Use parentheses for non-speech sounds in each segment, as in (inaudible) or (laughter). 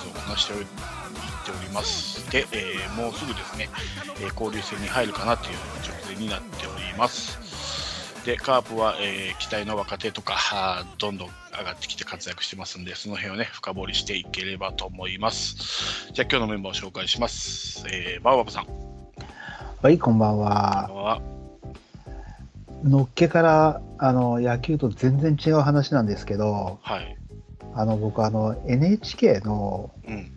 を数をこなしておいております。で、えーもうすぐですね、えー交流戦に入るかなという直前になっております。で、カープは、えー期待の若手とか、どんどん上がってきて活躍してますんで、その辺をね、深掘りしていければと思います。じゃあ、今日のメンバーを紹介します。えー、バーバブさん。はい、こんばんこんば。んは。のっけからあの野球と全然違う話なんですけど、はい。あの僕あの NHK のうん。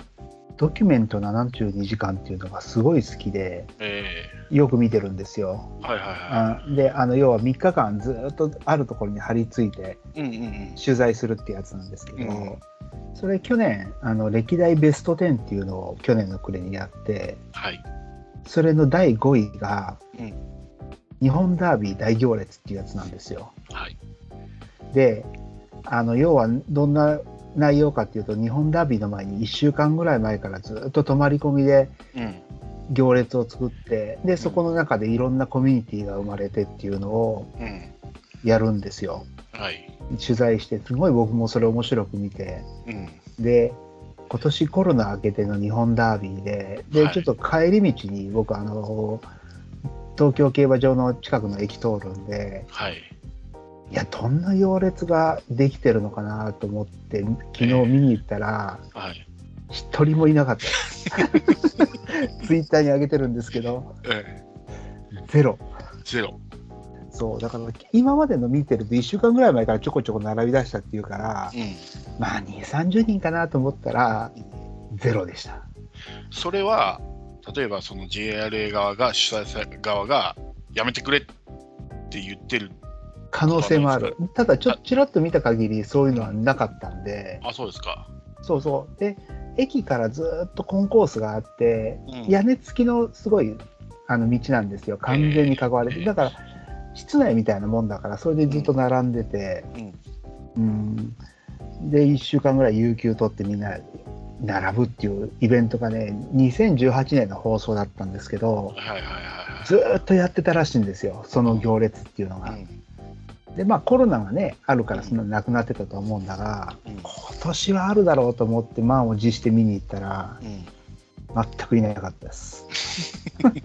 ドキュメント72時間っていうのがすごい好きでえよく見てるんですよ。ー、はいはいはあであの要は3日間ずっとあるところに張り付いて。取材するってやつなんですけど、うんそれ去年あの歴代ベスト10っていうのを去年の暮れにやってはい。それの第5位が、うん日本ダービー大行列っていうやつなんですよ。はい。であの要はどんな内容かっていうと日本ダービーの前に1週間ぐらい前からずっと泊まり込みでうん。行列を作ってでそこの中でいろんなコミュニティが生まれてっていうのをうん。やるんですよ。はい。取材してすごい僕もそれ面白く見てうん。で今年コロナ明けての日本ダービーでで、はいちょっと帰り道に僕あの東京競馬場の近くの駅通るんではい。いやどんな行列ができてるのかなと思って昨日見に行ったらはい。一人もいなかった (laughs) ツイッターに上げてるんですけどえゼロー、ゼロ。そうだから今までの見てると1週間ぐらい前からちょこちょこ並び出したっていうからうん。まあ2 3 0人かなと思ったらゼロでしたそれは、例えばその JRA 側が、主催者側が、やめてくれって言ってる。可能性もある。ただちょっとちらっと見た限りそういうのはなかったんで。あ、そうですか。そうそう。で駅からずっとコンコースがあってうん。屋根付きのすごいあの道なんですよ。完全に囲われて、えー。だから室内みたいなもんだからそれでずっと並んでて、うん。で1週間ぐらい有給取ってみんな並ぶっていうイベントがね2018年の放送だったんですけどはいはいはいはい。ずーっとやってたらしいんですよ。その行列っていうのが。うん。でまあコロナがねあるからそんななくなってたと思うんだがうん。今年はあるだろうと思って満を持して見に行ったらうん。全くいなかったです。(laughs)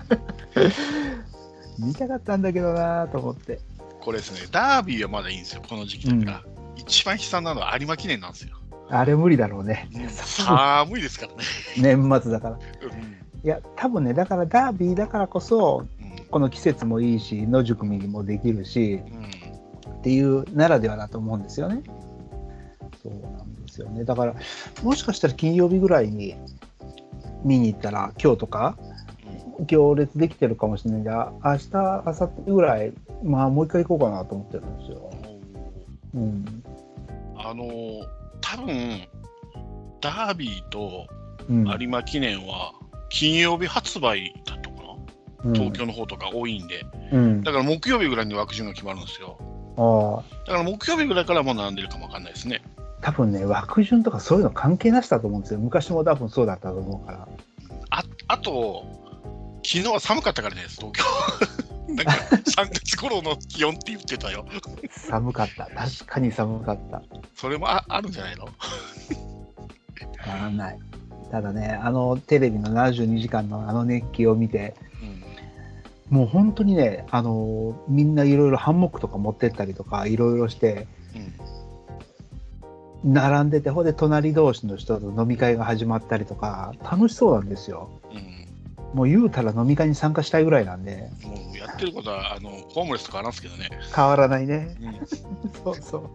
見たかったんだけどなと思って。これですね、ダービーはまだいいんですよ、この時期だから。一番悲惨なのは有馬記念なんですよ。あれ無理だろうね。寒いですからね。年末だから。うんいや多分ねだからダービーだからこそこの季節もいいし野宿みもできるしうん。うん。っていうならではだと思うんですよね。そうなんですよね。だからもしかしたら金曜日ぐらいに見に行ったら今日とか行列できてるかもしれないんであ明日明後日ぐらいまあもう一回行こうかなと思ってるんですよ。うん。あのー、多分ダービーとうん、有馬記念は金曜日発売だったかな、うん東京の方とか多いんで、うん。だから木曜日ぐらいに枠順が決まるんですよ。ああだから木曜日ぐらいからもう並んでるかもわかんないですね。多分ね枠順とかそういうの関係なしだと思うんですよ。昔も多分そうだったと思うから。ああと、昨日は寒かったからね、東京。(laughs) なんか3月頃の気温って言ってたよ。寒かった。確かに寒かった。それもああるんじゃないの？変わらない。ただね、あのテレビの72時間のあの熱気を見て、うん。もう本当にね、あのみんないろいろハンモックとか持ってったりとか、いろいろして、うん。並んでて、ほんで隣同士の人と飲み会が始まったりとか、楽しそうなんですよ。うん。もう言うたら飲み会に参加したいぐらいなんで、もうやってることは、あの、ホームレスとかあるんですけどね。変わらないね。うん。(laughs) そうそう。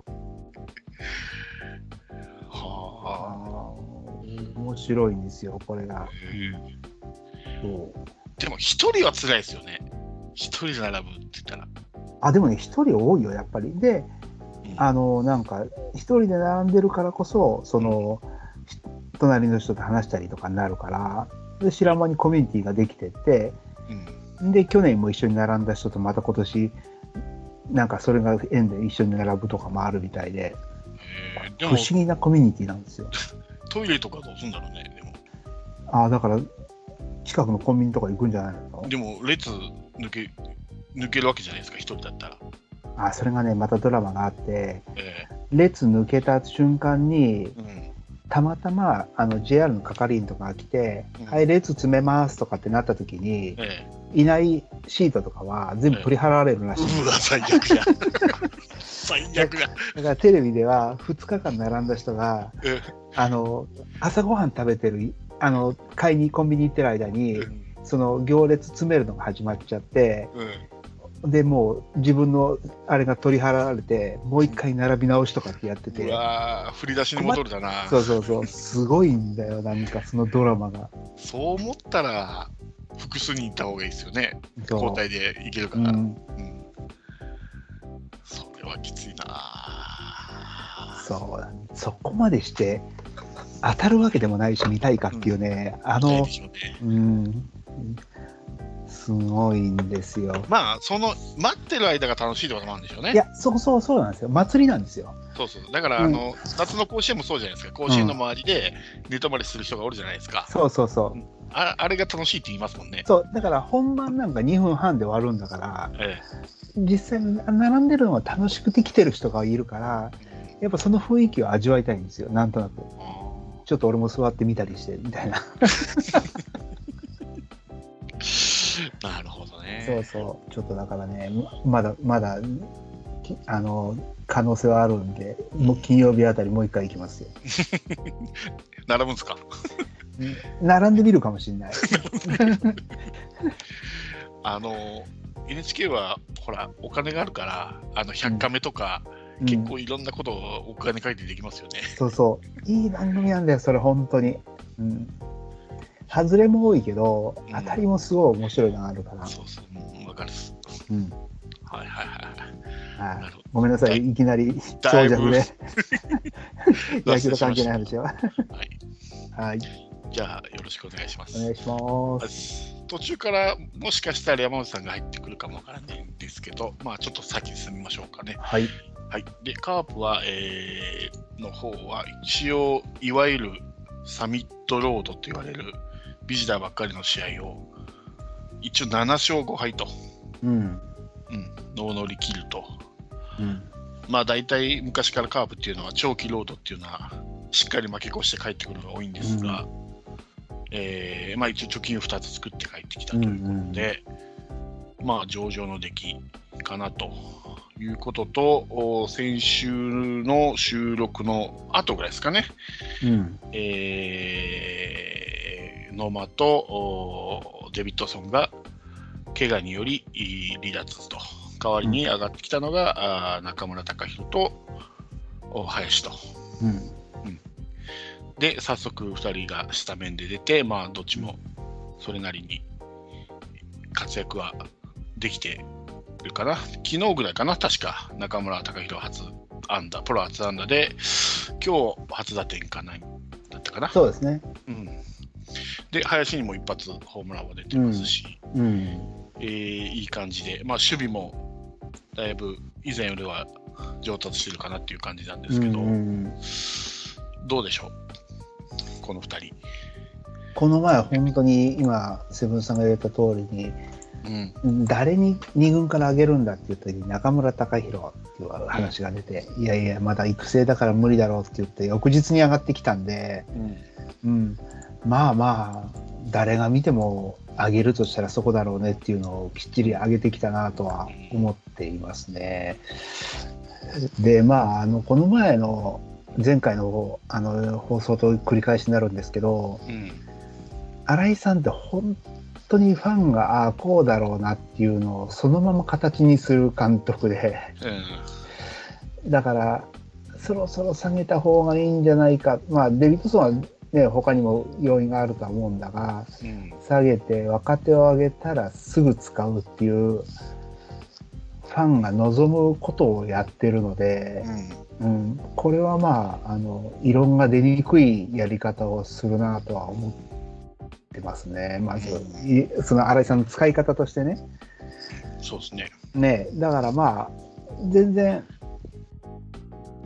あはー面白いんですよ、これがあ。。そうでも一人は辛いですよね。一人で並ぶって言ったら。あでもね、一人多いよ、やっぱり。で、うんあのなんか一人で並んでるからこそその、ひ隣の人と話したりとかになるからで白間にコミュニティができてってうん。で去年も一緒に並んだ人とまた今年なんかそれが縁で一緒に並ぶとかもあるみたいで不思、議なコミュニティなんですよ。トイレとかどうするんだろうね。でも、ああだから近くのコンビニとか行くんじゃないの？でも列抜け、抜けるわけじゃないですか、一人だったら。あそれがねまたドラマがあってえ列抜けた瞬間にえうん。たまたまあの JR の係員とかが来て「うん。はい列詰めます」とかってなった時にえいないシートとかは全部取り払われるらしい、えうわ最悪や。(laughs) 最悪や。だからテレビでは2日間並んだ人がえ。あの朝ごはん食べてるあの買いにコンビニ行ってる間えにうん。その行列詰めるのが始まっちゃってうん。でもう自分のあれが取り払われてもう一回並び直しとかってやってうてわー振り出しに戻るだな。そうそうそう。すごいんだよなんかそのドラマが。そう思ったら複数人いた方がいいですよね。交代でいけるから、うん、うん。それはきついなそうなんそこまでして当たるわけでもないし見たいかっていうね、うね。うん。すごいんですよ。まあその待ってる間が楽しいってこともあるんでしょうね。いやそうそうそうなんですよ。祭りなんですよ。そうそう。だから、うん。あの夏の甲子園もそうじゃないですか。甲子園の周りで寝泊まりする人がおるじゃないですか、そうそうそう。ああれが楽しいって言いますもんね。そうだから本番なんか2分半で終わるんだからえ実際に並んでるのが楽しくて来てる人がいるからえやっぱその雰囲気を味わいたいんですよ。なんとなく。あちょっと俺も座ってみたりしてみたいな。ー (laughs) なるほどね。そうそう。ちょっとだからねまだまだきあの可能性はあるんでもう金曜日あたりもう一回行きますよ。(laughs) 並ぶんですか？並んでみるかもしれない。(laughs) あの NHK はほらお金があるからあの100カメとか、結構いろんなことをお金かけてできますよね、そうそう。いい番組なんだよそれ本当に。うん。外れも多いけどうん。当たりもすごい面白いのがあるから、そうそううんわかるっす。うん。はいはいはいはないごめんなさいいきなり長尺で。(laughs) 野球と関係ない話は。はい。はい。じゃあよろしくお願いします。お願いします。途中からもしかしたら山本さんが入ってくるかもわからないんですけど、まあちょっと先に進みましょうかね。はいはい。で、カープは、えーの方は一応、いわゆるサミットロードと言われるビジターばっかりの試合を、一応7勝5敗と、うん。うん、ノーノリ切ると。うん。まあ大体昔からカープっていうのは長期ロードっていうのはしっかり負け越して帰ってくるのが多いんですが、えーまあ一応貯金を2つ作って帰ってきたということで、まあ上々の出来かなということと、お先週の収録の後ぐらいですかね、うん。えーノマとおデビッドソンが怪我によりい離脱と、代わりに上がってきたのが、あー中村隆弘とお林と。うん。で、早速2人がスタメンで出て、まあ、どっちもそれなりに活躍はできてるかな。昨日ぐらいかな、確か。中村隆弘初安打、プロ初安打で、今日初打点かな、だったかな。そうですね。うん、で、林にも一発ホームランは出てますし、うん。えーいい感じで、まあ、守備もだいぶ以前よりは上達してるかなっていう感じなんですけど、うんどうでしょう、この2人。この前本当に今セブンさんが言った通りにうん。誰に2軍から上げるんだって言った時に中村隆弘っていう話が出て、いやいやまだ育成だから無理だろうって言って翌日に上がってきたんで、うん、まあまあ誰が見ても上げるとしたらそこだろうねっていうのをきっちり上げてきたなとは思っていますね。でまああのこの前の前回のあの放送と繰り返しになるんですけどうん。新井さんって本当にファンがああこうだろうなっていうのをそのまま形にする監督で。だからそろそろ下げた方がいいんじゃないか。まあデビッドソンはね他にも要因があるとは思うんだがうん。下げて若手を上げたらすぐ使うっていうファンが望むことをやってるので、うん、これはまああの異論が出にくいやり方をするなとは思ってますね。まず、いその新井さんの使い方としてね。そうですね。ね。だからまあ全然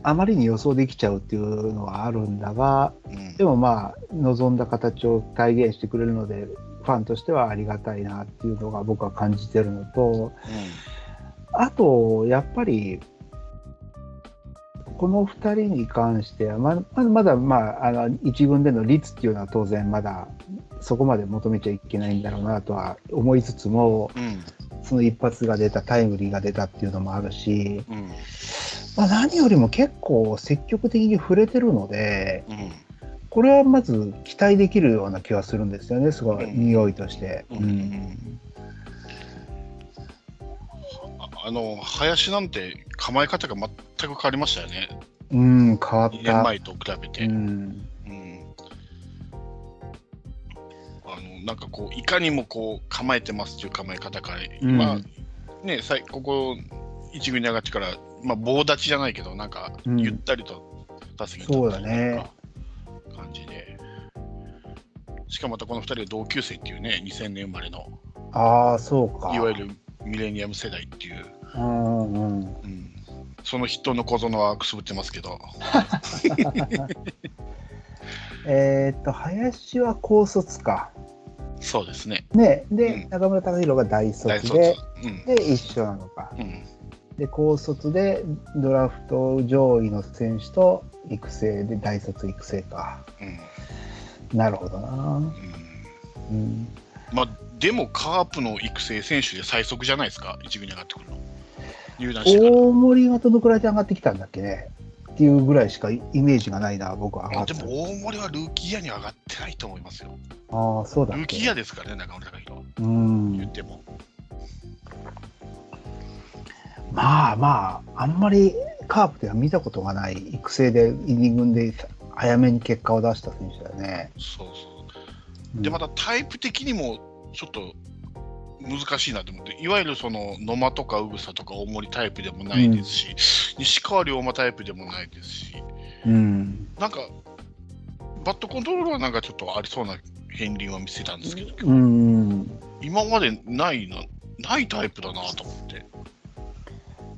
あまりに予想できちゃうっていうのはあるんだがうん。でもまあ望んだ形を体現してくれるのでファンとしてはありがたいなっていうのが僕は感じてるのとあと、やっぱり、この2人に関してはま、ままだ、まあ、あの一軍での率っていうのは当然まだそこまで求めちゃいけないんだろうなとは思いつつも、うん。その一発が出た、タイムリーが出たっていうのもあるし、うん。まあ、何よりも結構積極的に触れてるので、うん。これはまず期待できるような気がするんですよね、すごい、うん。匂いとして。うんああの林なんて構え方が全く変わりましたよね、うん、変わっ2年た。前と比べて。うん、うん。あのなんかこういかにもこう構えてますという構え方から、うん。まあね、さいここ一軍に上がってから、まあ、棒立ちじゃないけど、なんかうん。ゆったりと打席にそうだ立ったりね。なんか感じで、しかもまたこの2人は同級生っていうね、2000年生まれの、ああ、そうか。いわゆるミレニアム世代っていう、うんうん、うん、その人の小園はくすぶってますけど、(laughs) えーっと、林は高卒か。そうですね、ね、で、うん中村隆弘が大卒大卒。で、うんで、一緒なのか。うんで、高卒でドラフト上位の選手と育成で大卒育成か。うんなるほどな。うんうん、まあ、でもカープの育成選手で最速じゃないですか、一軍に上がってくるの。入団してから。大森がどのくらいで上がってきたんだっけねっていうぐらいしかイメージがないな、僕は上がってたあでも大森はルーキーイヤーには上がってないと思いますよ。ああ、そうだルーキーイヤーですからね、中村隆弘。うん言っても。まあまあ、あんまりカープでは見たことがない育成で、イニングで早めに結果を出した選手だよね。そうそう。うんで、またタイプ的にもちょっと難しいなと思って、いわゆるその野間とか宇草とか大森タイプでもないですし、西川龍馬タイプでもないですし、うん。なんか、バットコントロールはなんかちょっとありそうな片鱗を見せたんですけど、うん。今までないな、ないタイプだなと思って。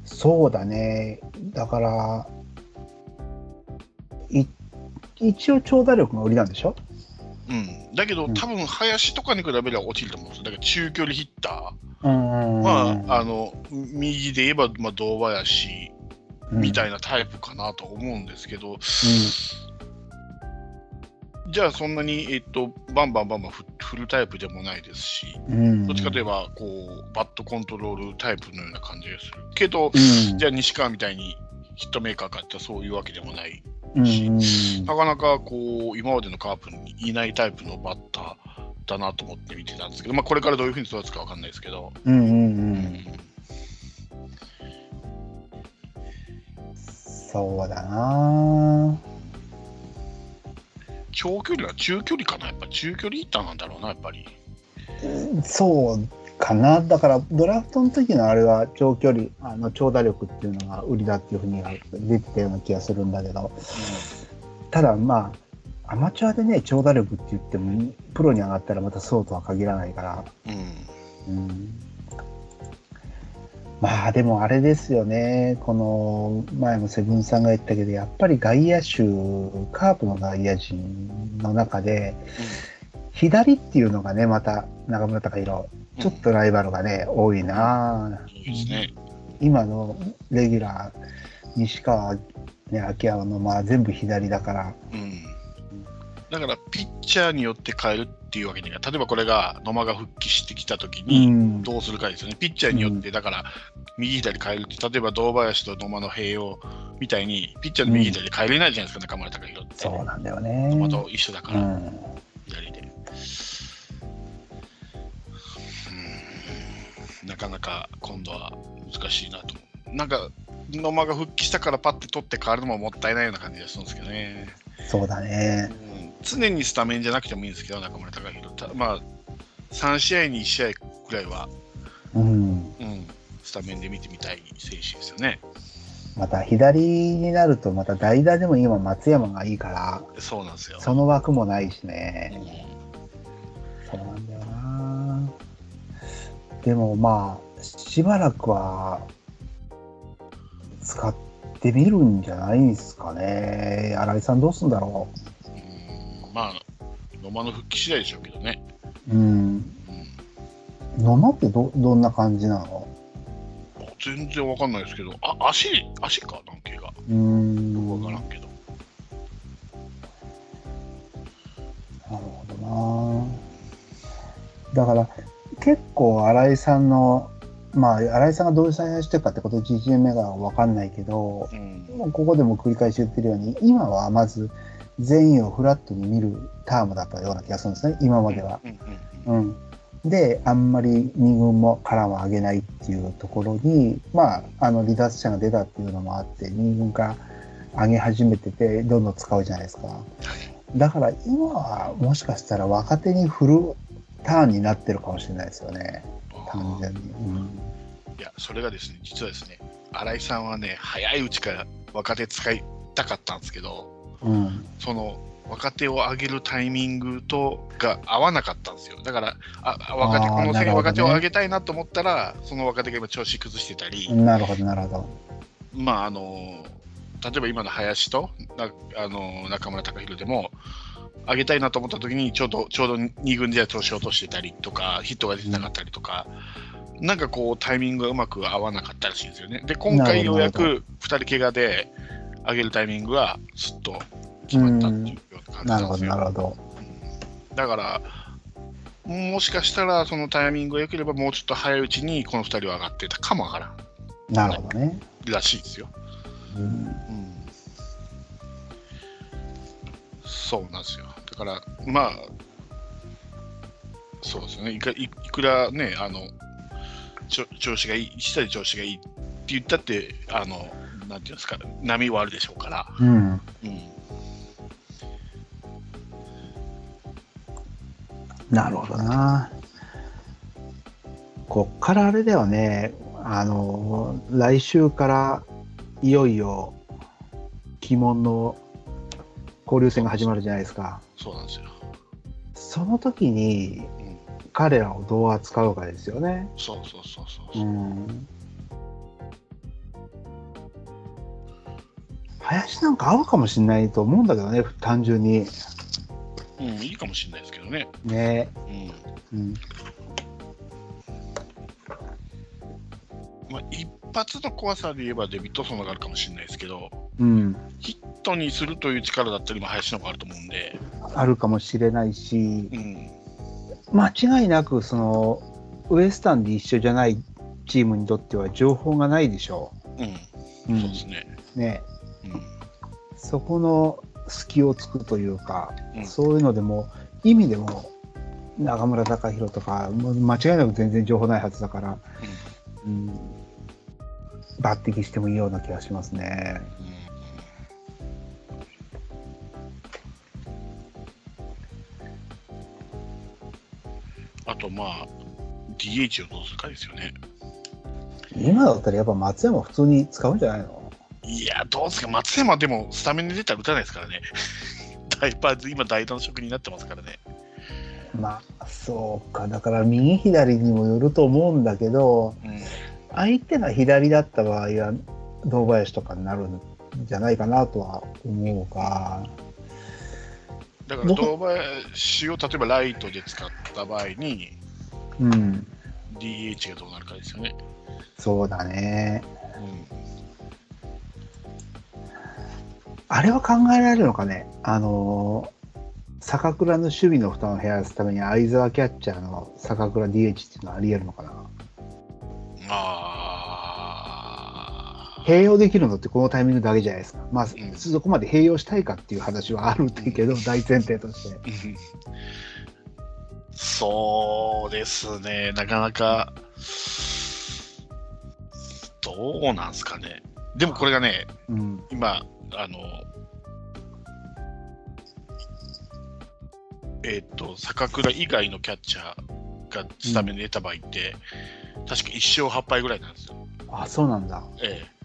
そうだね。だから、い一応長打力が売りなんでしょ？うん、だけど、うん多分林とかに比べれば落ちると思うんですよ。だから中距離ヒッタうんー、まあ、あの右で言えば、まあ、堂林みたいいなタイプかなと思うんですけど、じゃあそんなに、えっと、バンバンバンバン振振るタイプでもないですし、うん。どっちかといえばこうバットコントロールタイプのような感じがする。けど、うん、じゃあ西川みたいにヒットメーカーかってそういうわけでもない。うんうんなかなかこう今までのカープにいないタイプのバッターだなと思って見てたんですけど、まあ、これからどういうふうに育つかわかんないですけど、うんうんう。うんそうだな。長距離は中距離かな、やっぱ中距離ヒッターなんだろうな、やっぱり。そうかな。だから、ドラフトの時のあれは長距離、あの長打力っていうのが売りだっていうふうには出てたような気がするんだけど、ただまあ、アマチュアでね、長打力って言っても、プロに上がったらまたそうとは限らないから、うん。うん。うんまあでもあれですよね、この前もセブンさんが言ったけど、やっぱり外野手、カープの外野陣の中で、左っていうのがね、また中村隆弘、ちょっとライバルがね、多いな、いいですね。今のレギュラー、西川、ね、秋山の、まあ、全部左だから、うん。だから、ピッチャーによって変えるっていうわけには、例えばこれが野間が復帰してきたときうに、ん、どうするかですよね。ピッチャーによって、だから、右左変えるって、例えば堂林と野間の併用みたいに、ピッチャーの右左で変えれないじゃないですか、中村隆弘って。そうなんだよね。野間と一緒だから、なかなか今度は難しいなと思う。なんか、野間が復帰したからパッて取って変わるのももったいないような感じがするんですけどね。そうだね。うん常にスタメンじゃなくてもいいんですけど、中村隆弘。たまあ、3試合に1試合ぐらいは、うん。うん、スタメンで見てみたい選手ですよね。また左になると、また代打でも今、松山がいいから、そうなんですよ。その枠もないしうね。んそうなん。でもまあ、しばらくは使ってみるんじゃないですかね。新井さんどうすんだろうんまあ、野間の復帰次第でしょうけどね。う。うん。うん野間ってどどんな感じなの？全然わかんないですけど、あ足足か、なんけが。うーん。わからんけど。なるほどな。だから、結構新井さんの、まあ、新井さんがどういう采配してるかってこと1年目が分かんないけど、うん。もうここでも繰り返し言ってるように、今はまず全員をフラットに見るタームだったような気がするんですね、今までは。うんうんうんうん、で、あんまり2軍も殻も上げないっていうところに、まあ、あの離脱者が出たっていうのもあって、2軍から上げ始めてて、どんどん使うじゃないですか。だから今はもしかしたら若手に振るターンになってるかもしれないですよね、単純に。いや、それがですね、実はですね、新井さんはね、早いうちから若手使いたかったんですけど、うん。うんその若手を上げるタイミングとが合わなかったんですよ。だから、ああ若手このね若手を上げたいなと思ったら、その若手が今調子崩してたり、なるほど、なるほど。まああの例えば今の林となあの中村隆弘でも上げたいなと思った時にちょうどちょうど2軍で調子を落としてたりとかヒットが出てなかったりとか、なんかこうタイミングがうまく合わなかったらしいんですよね。で今回ようやく2人怪我で上げるタイミングがすっと決まったっていうような感じなるほど、なんですよ。なるほど。だからもしかしたらそのタイミングが良ければもうちょっと早いうちにこの2人は上がってたかもわからんなるほどね。らしいですよ。うんうんそうなんですよ。だから、まあ、そうですね、いかいいくらね、あのちょ調子がいい、一切調子がいいって言ったって、あのなんていうんですか、波はあるでしょうから、うん。うん、なるほどな。こっからあれだよね、あの、来週からいよいよ鬼門の交流戦が始まるじゃないですか。そうなんですよ。その時にうん、彼らをどう扱うかですよね。そうそうそうそうう。ん。林なんか合うかもしれないと思うんだけどね、単純に。うん、いいかもしれないですけどね。ね。うんうん。まあ、一発の怖さで言えばデビッドソンがあるかもしれないですけど、うん。ヒットにするという力だったりも林の方があると思うんで、あるかもしれないし、うん、間違いなくそのウエスタンで一緒じゃないチームにとっては情報がないでしょう。ん、う。うん。そうですね。ね、うん。そこの隙をつくというか、うん。そういうのでも意味でも中村隆弘とか間違いなく全然情報ないはずだから、うん、抜擢してもいいような気がしますね。あと、まあ、DH をどうするかですよね。今だったらやっぱ松山普通に使うんじゃないの？いや、どうですか、松山でもスタメンで出たら打たないですからね。(laughs) ダイパーズ、今、代打の職人になってますからね。まあそうかだから右左にもよると思うんだけど、うん、相手が左だった場合は堂林とかになるんじゃないかなとは思うがだから、堂林を例えばライトで使った場合に、うん。DH がどうなるかですよね。そうだね。うん。あれは考えられるのかね？あの坂倉の守備の負担を減らすために相沢キャッチャーの坂倉 DH っていうのはありえるのかな？あー併用できるのってこのタイミングだけじゃないですか。まあ、ん。そこまで併用したいかっていう話はあるんだけど大前提として。うん。そうですね、なかなか、どうなんすかね。でもこれがね、うん。今、あの、えっ、と、坂倉以外のキャッチャーがスタメンで出た場合って、確か1勝8敗ぐらいなんですよ。あそうなんだ。ええ。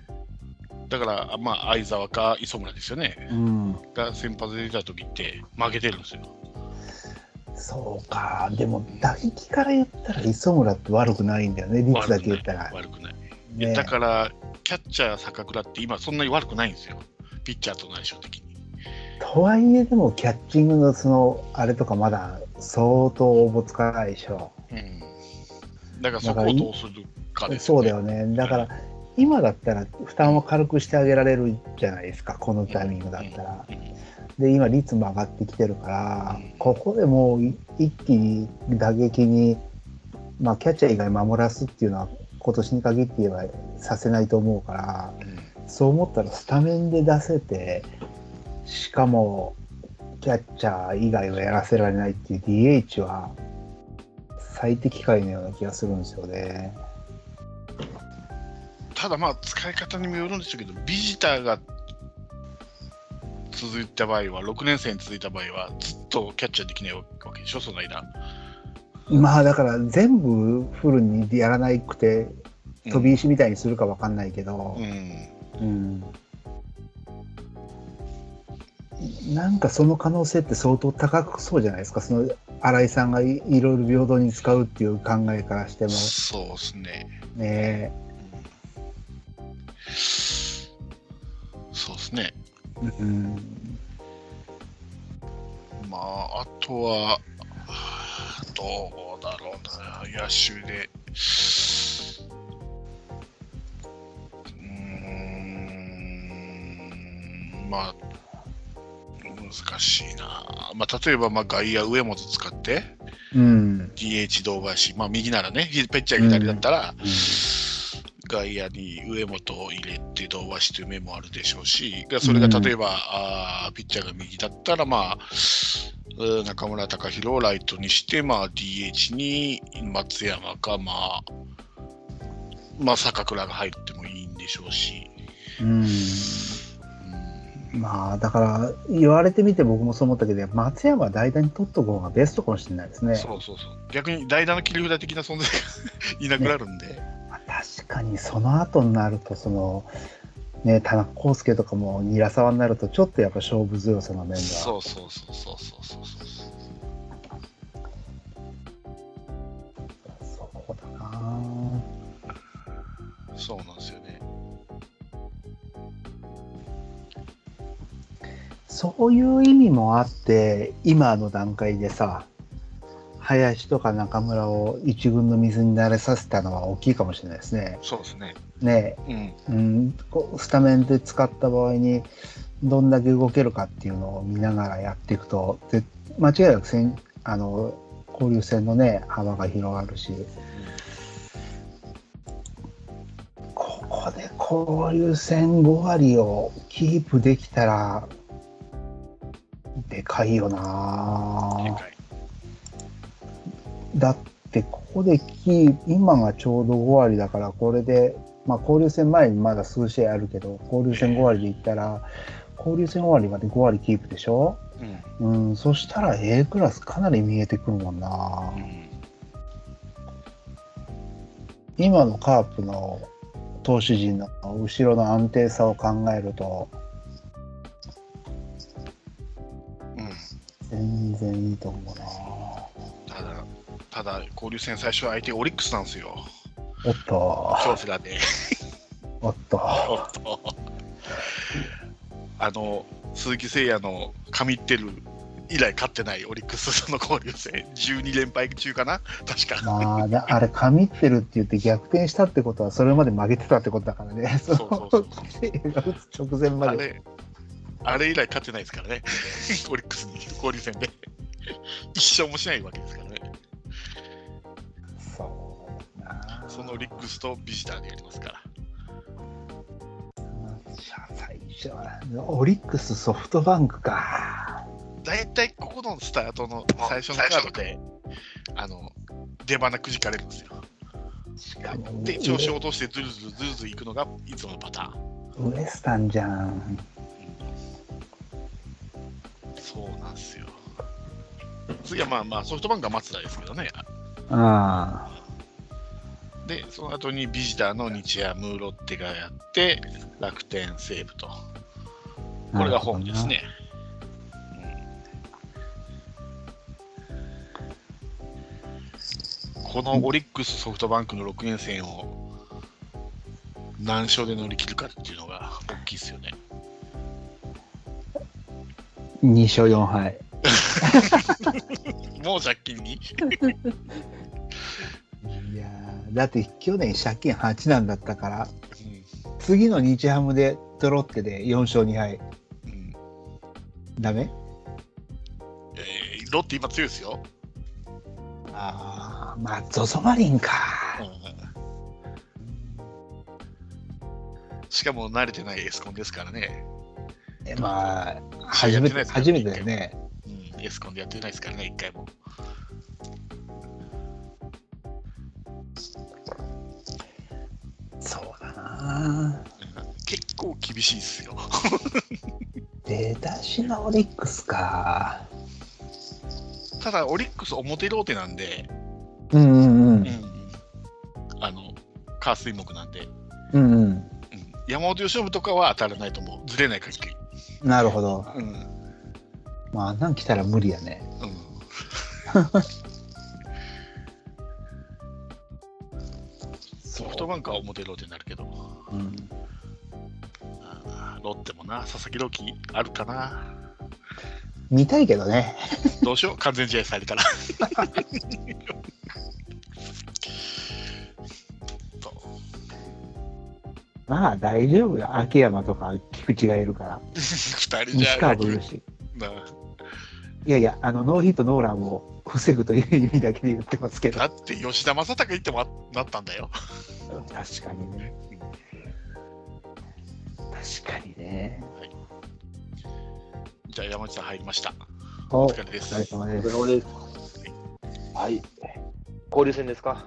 だから、まあ、相沢か磯村ですよね。うんが先発で出た時って負けてるんですよ。そうかでも打撃から言ったら磯村って悪くないんだよね率だけ言ったら悪くない。ねだから、キャッチャー坂倉って今そんなに悪くないんですよ。ピッチャーと相性的に。とはいえでもキャッチングのそのあれとかまだ相当おぼつかないでしょうん。だからそこをどうするかですそうだよね。だから、今だったら負担を軽くしてあげられるじゃないですか、このタイミングだったら。で、今、率も上がってきてるから、ここでもう一気に打撃に、まあ、キャッチャー以外守らすっていうのは、今年に限って言えばさせないと思うから、そう思ったらスタメンで出せて、しかも、キャッチャー以外はやらせられないっていう DH は、最適解のような気がするんですよね。ただまあ使い方にもよるんでしょうけどビジターが続いた場合は6年生に続いた場合はずっとキャッチャーできないわけでしょその間。まあだから全部フルにやらなくて飛び石みたいにするかわかんないけどう、ん。うん。なんかその可能性って相当高くそうじゃないですか？その新井さんがいいろいろ平等に使うっていう考えからしても。そうですね。ねそうですね。うん。まああとはどうだろうな。野手で。うーん。まあ難しいな、まあ、例えばまあ外野上本使って。うん、DH 堂林、まあ、右ならね、ひペッチャー左だったら、うん外野に上本を入れて堂林という面もあるでしょうし、それが例えば、あーピッチャーが右だったら、まあ、うん中村隆弘をライトにして、まあ、DH に松山か、まあ、まあ、坂倉が入ってもいいんでしょうし。うんうんまあだから言われてみて僕もそう思ったけど松山は代打に取っとく方がベストかもしれないですね。そうそうそう。逆に代打の切り札的な存在が (laughs) いなくなるんで。まあ確かにその後になるとそのね田中康介とかも韮沢になるとちょっとやっぱ勝負強さの面がそうそうそうそうそうそうそう。そうだなそうなんですよね。そういう意味もあって今の段階でさ林とか中村を一軍の水に慣れさせたのは大きいかもしれないですね。そうですね。ねうん。うん、こうスタメンで使った場合にどんだけ動けるかっていうのを見ながらやっていくとで間違いなく戦あの交流戦のね幅が広がるしここで交流戦5割をキープできたらでかいよでなかい。だってここでキー今がちょうど5割だからこれで、まあ、交流戦前にまだ数試合あるけど交流戦5割でいったら交流戦終わりまで5割キープでしょ？うん。うんそしたら A クラスかなり見えてくるもんなうん。今のカープの投手陣の後ろの安定さを考えるとうん。全然いいと思うなただ、交流戦最初は相手オリックスなんですよ。おっと京セラで。おっとおっと。あの、鈴木誠也の神ってる以来勝ってないオリックスの交流戦、12連敗中かな？確か。まあ、だあれ、神ってるって言って逆転したってことは、それまで負けてたってことだからね。(laughs) そうそうそう手が打つ直前まで。あれ、あれ以来勝ってないですからね。(laughs) オリックスに交流戦で。一勝もしないわけですからね。そのオリックスとビジターでやりますから。最初は、オリックス、ソフトバンクか。大体ここのスタートの最初のカードで、あの、出花くじかれるんですよ。しかも、で、調子を落としてずるずるずるずるいくのがいつものパターン。ウエスタンじゃん。そうなんですよ。次はまあまあソフトバンクは松田ですけどね。あで、その後にビジターの日ハムロッテがやって、楽天西武と。あ。これがホームですね。うんこのオリックス、ソフトバンクの6連戦を何勝で乗り切るかっていうのが大きいですよね。なるほどな。2勝4敗。(laughs) もう借金に？(laughs) いやーだって去年借金8なんだったから、うん次の日ハムでとロッテで4勝2敗。うんダメ？えーロッテ今強いですよ。ああ、まあ、ゾゾマリンか。しかも慣れてないエスコンですからね。えまあ、初めて、初めてだよね。うん、エスコンでやってないですからね、一回も。結構厳しいですよ。出だしのオリックスか。ただ、オリックス表ローテなんで、うんうんう。うんん、あの、火水木なんで、うんうん。うん、山本由伸とかは当たらないと思う。ずれない限り。なるほど。うん。まあ、あんなん来たら無理やね。うん、(laughs) ソフトバンクは表ローテになるけど、うん、ロッテもな、佐々木朗希あるかな。見たいけどね。どうしよう、(laughs) 完全試合されたら。と (laughs) まあ、大丈夫よ。秋山とか菊池がいるから。二人じ西ゃ川もいるし。ないやいや、あの、ノーヒットノーランを防ぐという意味だけで言ってますけど。だって吉田正尚行ってもあなったんだよ。確かにね。確かにね。じゃあ山内さん入りました。おお疲れですお疲れ様おです。疲れ様です。はい。交流戦ですか？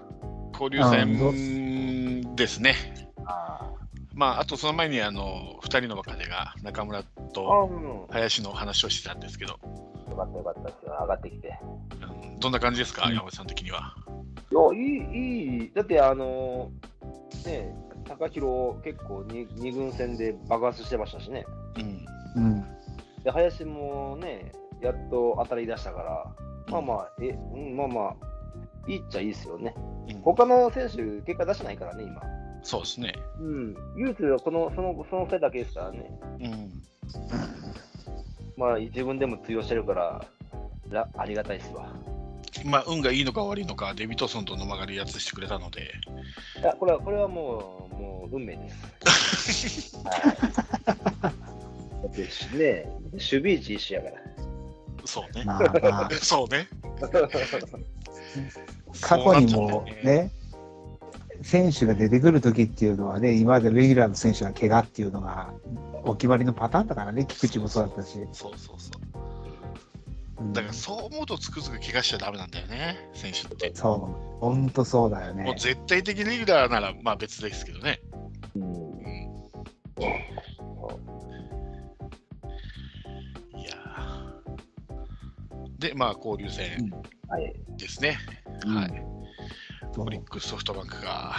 交流戦ですね。あまあ、あとその前にあの2人の若手が中村あ。とうん。林の話をしてたんですけど、よかったよかったですよ。上がってきて。うんどんな感じですか、うん山内さん的には。いや、いい、いい。だって、あのー、ね、高弘結構に二軍戦で爆発してましたしね。うんうん。で、林もね、やっと当たり出したから、まあまあ、え、うん、まあまあ、いいっちゃいいですよね。うん他の選手、結果出してないからね、今。そうですね。うん。唯一はこの、その、その2人だけですからね。うんまあ、自分でも通用してるから、らありがたいですわ。まあ、運がいいのか悪いのか、デビッドソンと野間が離脱してくれたので、いや、これは、これはもう、もう運命です。はい。だってしね、守備位置一緒やから。そうね。まあ (laughs) まあ、そうね。過去にもね、選手が出てくるときっていうのはね、今までレギュラーの選手が怪我っていうのがお決まりのパターンだからね、菊池もそうだったし。そうそうそう。うんだからそう思うとつくづく怪我しちゃダメなんだよね、選手って。そう、本当そうだよねもう。絶対的レギュラーならまあ別ですけどね。うんうん、いやーで、まあ交流戦はい。ですね。うんはい。そうオリックスソフトバンクが。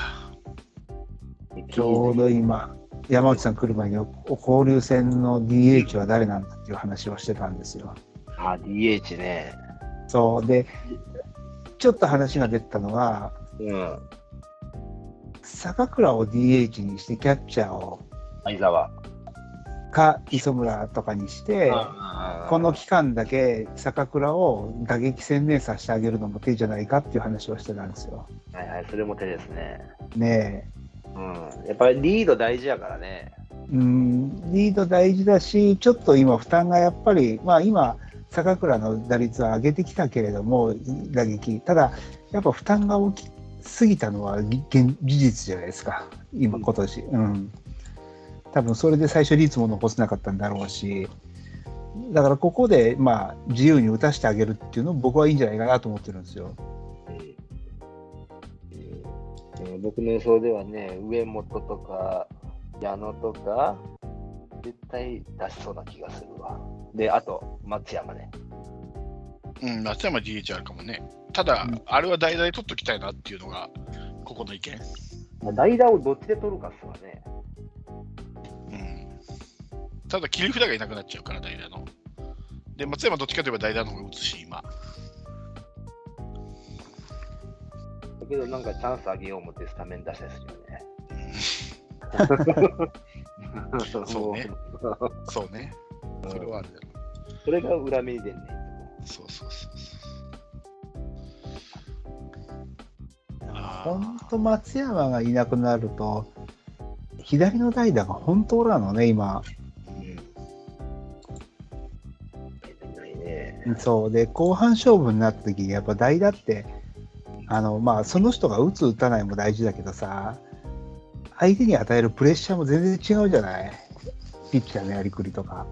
ちょうど今、山内さん来る前に交流戦の DH は誰なんだっていう話をしてたんですよ。あ、DH ね。そうで、ちょっと話が出てたのが、うん。坂倉を DH にして、キャッチャーを相沢。か磯村とかにして、この期間だけ坂倉を打撃専念させてあげるのも手じゃないかっていう話をしてたんですよ。はいはい、それも手ですね。ねうん。やっぱりリード大事やからね。え、うん、リード大事だし、ちょっと今、負担がやっぱり、まあ今、坂倉の打率は上げてきたけれども、打撃、ただ、やっぱ負担が大きすぎたのは現事実じゃないですか、今、今年。うん。多分それで最初率も残せなかったんだろうし、だからここで、まあ、自由に打たせてあげるっていうのも僕はいいんじゃないかなと思ってるんですよ。うん。僕の予想ではね、上本とか矢野とか、絶対出しそうな気がするわ。で、あと、松山ね。うん、松山 DH あるかもね。ただ、うんあれは代々取っときたいなっていうのが、ここの意見。まあ代打をどっちで取るかっすわね。うん。ただ、切り札がいなくなっちゃうから、代打の。で、松山どっちかといえば代打の方が打つし、今。だけど、なんかチャンスあげよう思ってスタメン出したりするよね。(laughs) そうねそうね。(laughs) うんそれはあるだろそれが裏目に出んね。そうそうそうそう。あ本当松山がいなくなると、左の代打が本当なのね、今。うん。そう。で、後半勝負になった時に、やっぱ代打って、あの、まあ、その人が打つ打たないも大事だけどさ、相手に与えるプレッシャーも全然違うじゃない？ピッチャーのやりくりとか。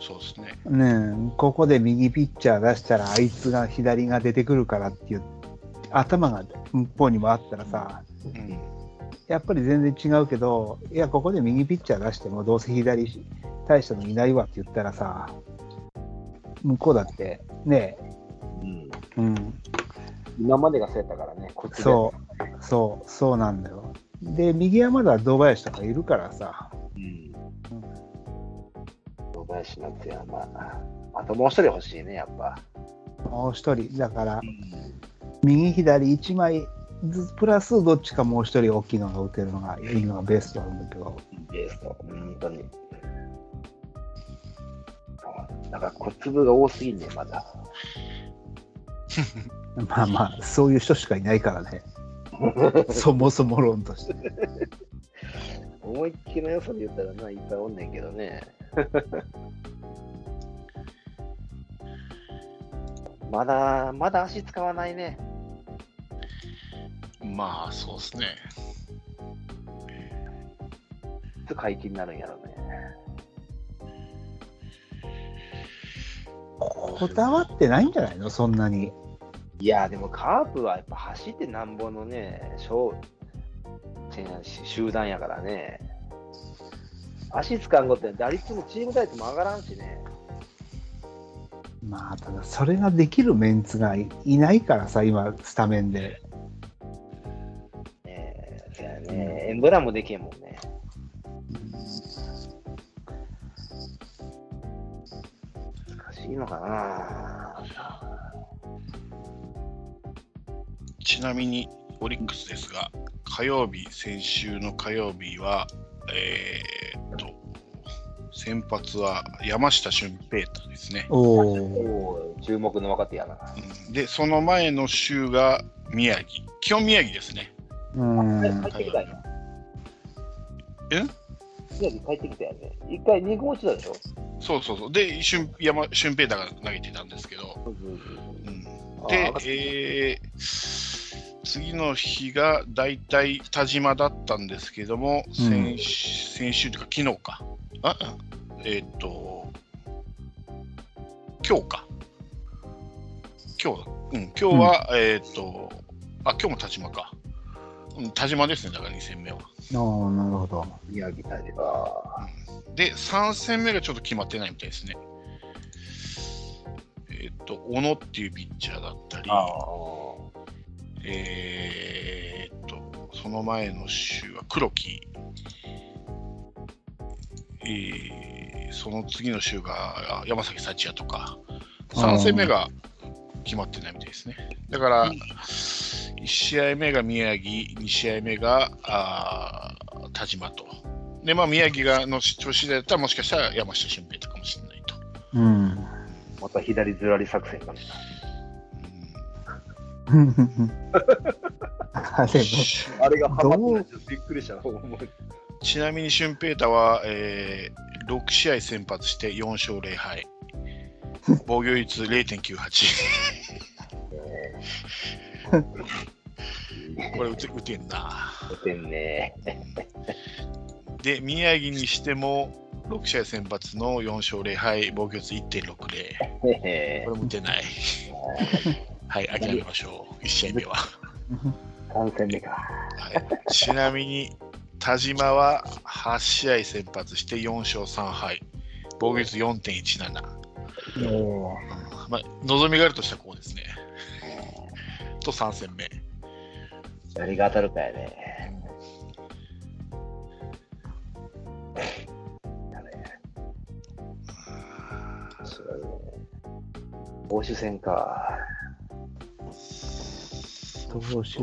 そうですね。ねえここで右ピッチャー出したら、あいつが左が出てくるからっていう、頭が向こうにもあったらさ、うん。やっぱり全然違うけど、いや、ここで右ピッチャー出しても、どうせ左大したのいないわって言ったらさ、向こうだって、ねうん。え、うん、今までがそうやったからね、こっちで。そう、そう、そうなんだよ。で、右はまだ堂林とかいるからさ、うん。小林夏山。あともう一人欲しいね、やっぱ。もう一人、だからう、ん。右左1枚ずつプラスどっちかもう一人大きいのが打てるのがいいのがベストなんだけど、ベースと、本当に。だから小粒が多すぎんね、まだ。(laughs) まあまあ、そういう人しかいないからね、(laughs) そもそも論として。思いっきりの良さで言ったらな、いっぱいおんねんけどね。(laughs) まだ、まだ足使わないね。まあ、そうですね。いつ解禁になるんやろね。こだわってないんじゃないの？そんなに。いや、でもカープはやっぱ走ってなんぼのね、小集団やからね。足使うことって打率もチーム打率も上がらんしね。まあ、ただ、それができるメンツがいいないからさ、今、スタメンで。ねえ、そやね、エンブランもできへんもんね。難しいのかなちなみに、オリックスですが、火曜日、先週の火曜日は、えーっと、先発は山下俊平太ですね。おお。注目の若手やな。うんで、その前の週が宮城。基本宮城ですね。うん。帰ってきたんや。え？宮城帰ってきたよね。一回2号落ちたでしょ？そうそうそう。で、俊山俊平太が投げてたんですけど、うんで、えー次の日が大体田島だったんですけども、先先週というか昨日か。あえーっと、今日か。今日だ。うん、今日は、えーっと、あ、今日も田島か。うん、田島ですね、だから2戦目は。ああ、なるほど。宮城大が。で、3戦目がちょっと決まってないみたいですね。えーっと、小野っていうピッチャーだったり、あえーっと、その前の週は黒木、えーその次の週があ山崎幸也とか、3戦目が決まってないみたいですね。だから、1試合目が宮城、2試合目があー田島と。で、まあ、宮城がの調子だったら、もしかしたら山下俊平とかもしれないと。うん。また左ずらり作戦かもしうん。あれ、あれがハマってびっくりしたな。ちなみに俊平太は、えー6試合先発して4勝0敗。防御率0.98。これ打て打てん。な。打てん。ね。で、宮城にしても6試合先発の4勝0敗、防御率1.60。こへれも打てない。(laughs) はい、諦めましょう。1試合目は。3戦目か。はい、ちなみに、田島は8試合先発して4勝3敗、防御率4.17。おーまあ、望みがあるとしたらこうですね。と3戦目。誰が当たるかやね。欧州戦か。投手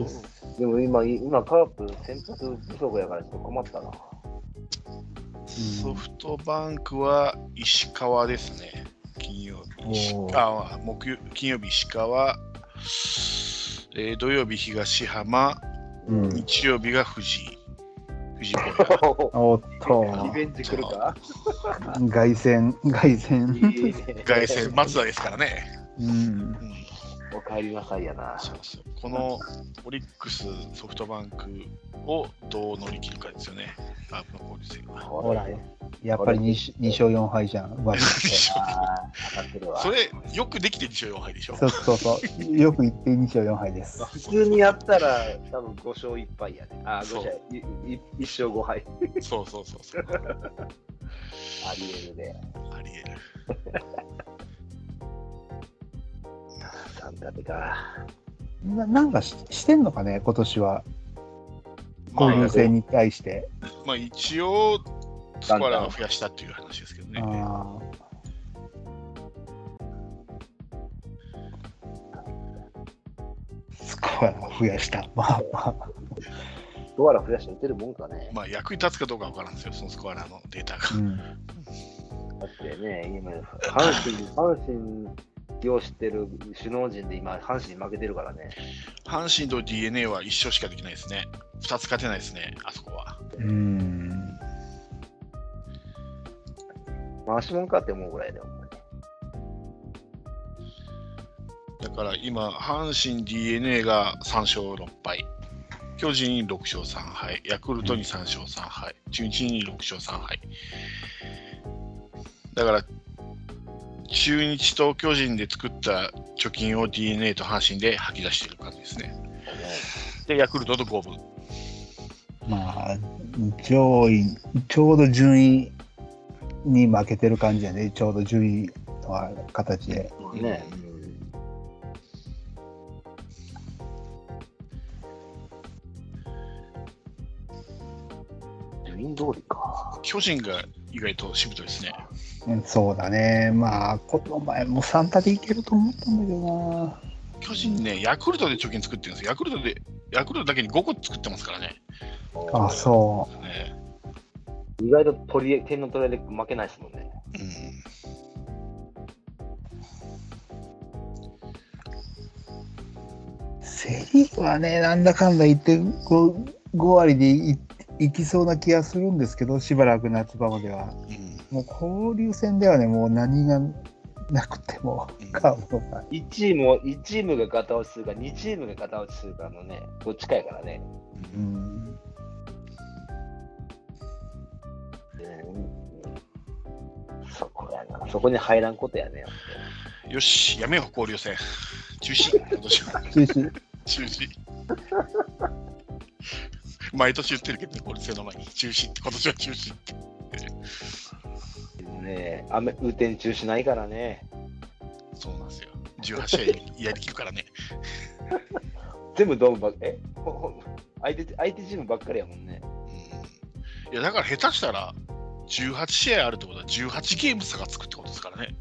でも今、今カープ先発不足やからちょっと困ったな。ソフトバンクは石川ですね。金曜日。あ木曜金曜日、石川。えー土曜日、東浜、うん、日曜日が藤井。藤井おっと、リベンジ来るか？凱旋、凱旋。凱旋、松田ですからね。うん、うんお帰りなさいやな。そうそうこのオリックス、ソフトバンクをどう乗り切るかですよね、カープの交流戦は。ほら、やっぱり 2, 2勝4敗じゃん、うまくいってああ、当たってるわ。それ、よくできて2勝4敗でしょ。そうそうそう、よく言って2勝4敗です。普通にやったら、多分5勝1敗やね。ああ、5そう勝いい1勝5敗。そうそうそうそう。(laughs) ありえるね。ありえる。(laughs) 3立てか。ななんかししてんのかね、今年は、まあ交流、戦に対して。まあ、一応、スコアラーを増やしたっていう話ですけどね。スコアラ増やした。まあまあ。ドアラ増やして打てるもんかね。まあ、役に立つかどうかわからんですよ、そのスコアラーのデータが。うんだってね、今、阪神、阪神を知ってる首脳陣で今、阪神に負けてるからね。阪神と d n a は1勝しかできないですね。2つ勝てないですね、あそこは。うん。回しもんかって思うぐらいだよ、だから今、阪神 d n a が3勝6敗、巨人6勝3敗、ヤクルトに3勝3敗、中日に6勝3敗。だから、中日と巨人で作った貯金を d n a と阪神で吐き出している感じですね。で、ヤクルトと五分。まあ、上位、ちょうど順位に負けてる感じやね。ちょうど順位の形で。ねね、順位通りか。巨人が意外としぶといですね。うんそうだね。まあ、この前も3タでいけると思ったんだけどな。巨人ね、ヤクルトで貯金作ってるんですよ。ヤクルトで、ヤクルトだけに5個作ってますからね。あ、そね意外と取り点の取り合いで負けないですもんね。う。セ・リーグはね、なんだかんだ言って 5, 5割でいいきそうな気がするんですけど、しばらく夏場までは。うんうんもう交流戦ではね、もう何がなくても、うんカーブが。1チームを、1チームが片落ちするか、2チームが片落ちするかのね、どっちかやからね。うん。そこやな。そこに入らんことやね。よし、やめよう、交流戦。中止、今年は中止。中止。毎年言ってるけどね、交流戦の前に中止って、今年は中止って。ね雨、雨天中止ないからね。そうなんですよ。18試合やりきるからね。(laughs) 全部ドームばっえ？相手相手チームばっかりやもんね。うん、いや、だから下手したら、18試合あるってことは18ゲーム差がつくってことですからね。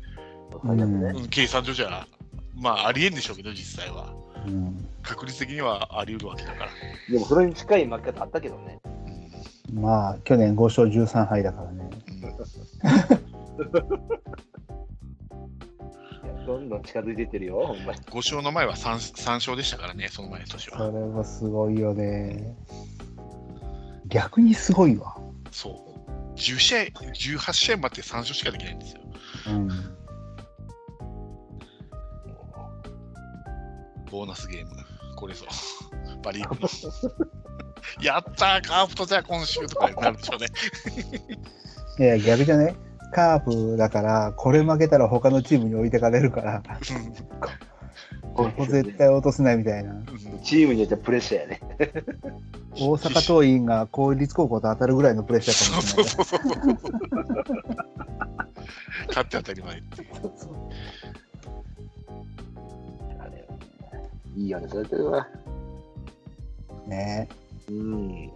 うんうん、計算上じゃ、まあ、ありえんでしょうけど、実際は。うん確率的にはあり得るわけだから。でもそれに近い負け方あったけどね。うんまあ、去年5勝13敗だからね。どんどん近づいていってるよ、ほんまに。5勝の前は 3, 3勝でしたからね、その前の年そは。れはすごいよね。逆にすごいわ。そう。10試合、18試合待って3勝しかできないんですよ。うん。ボーナスゲーム。これぞ。パ・リーグの。(laughs) やったー、カープとじゃあ今週とかになるでしょうね。(laughs) いや、逆じゃね？カープだから、これ負けたら他のチームに置いてかれるから、ここ絶対落とせないみたいな。うんチームによってはプレッシャーやね。(laughs) 大阪桐蔭が公立高校と当たるぐらいのプレッシャーかもしれない。勝って当たり前っていいいよね、それとは。ねうん。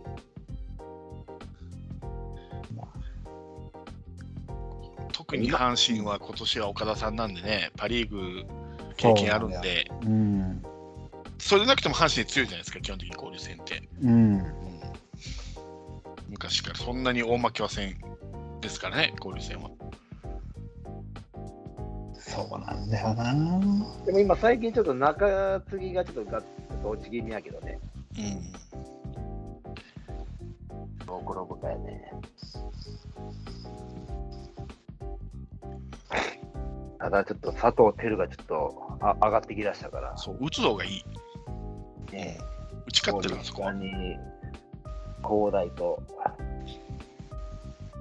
特に阪神は今年は岡田さんなんでね、パ・リーグ経験あるんそうなんで、うん。それでなくても阪神強いじゃないですか、基本的に交流戦って。うん。うん昔からそんなに大負けはせんですからね、交流戦は。そうなんだよな。でも今、最近ちょっと中継ぎがちょっとがと落ち気味やけどね。うん。ただちょっと佐藤輝がちょっとあ上がってきだしたから、そう、打つのがいい。ね、打ち勝ってるんですかに、広大と、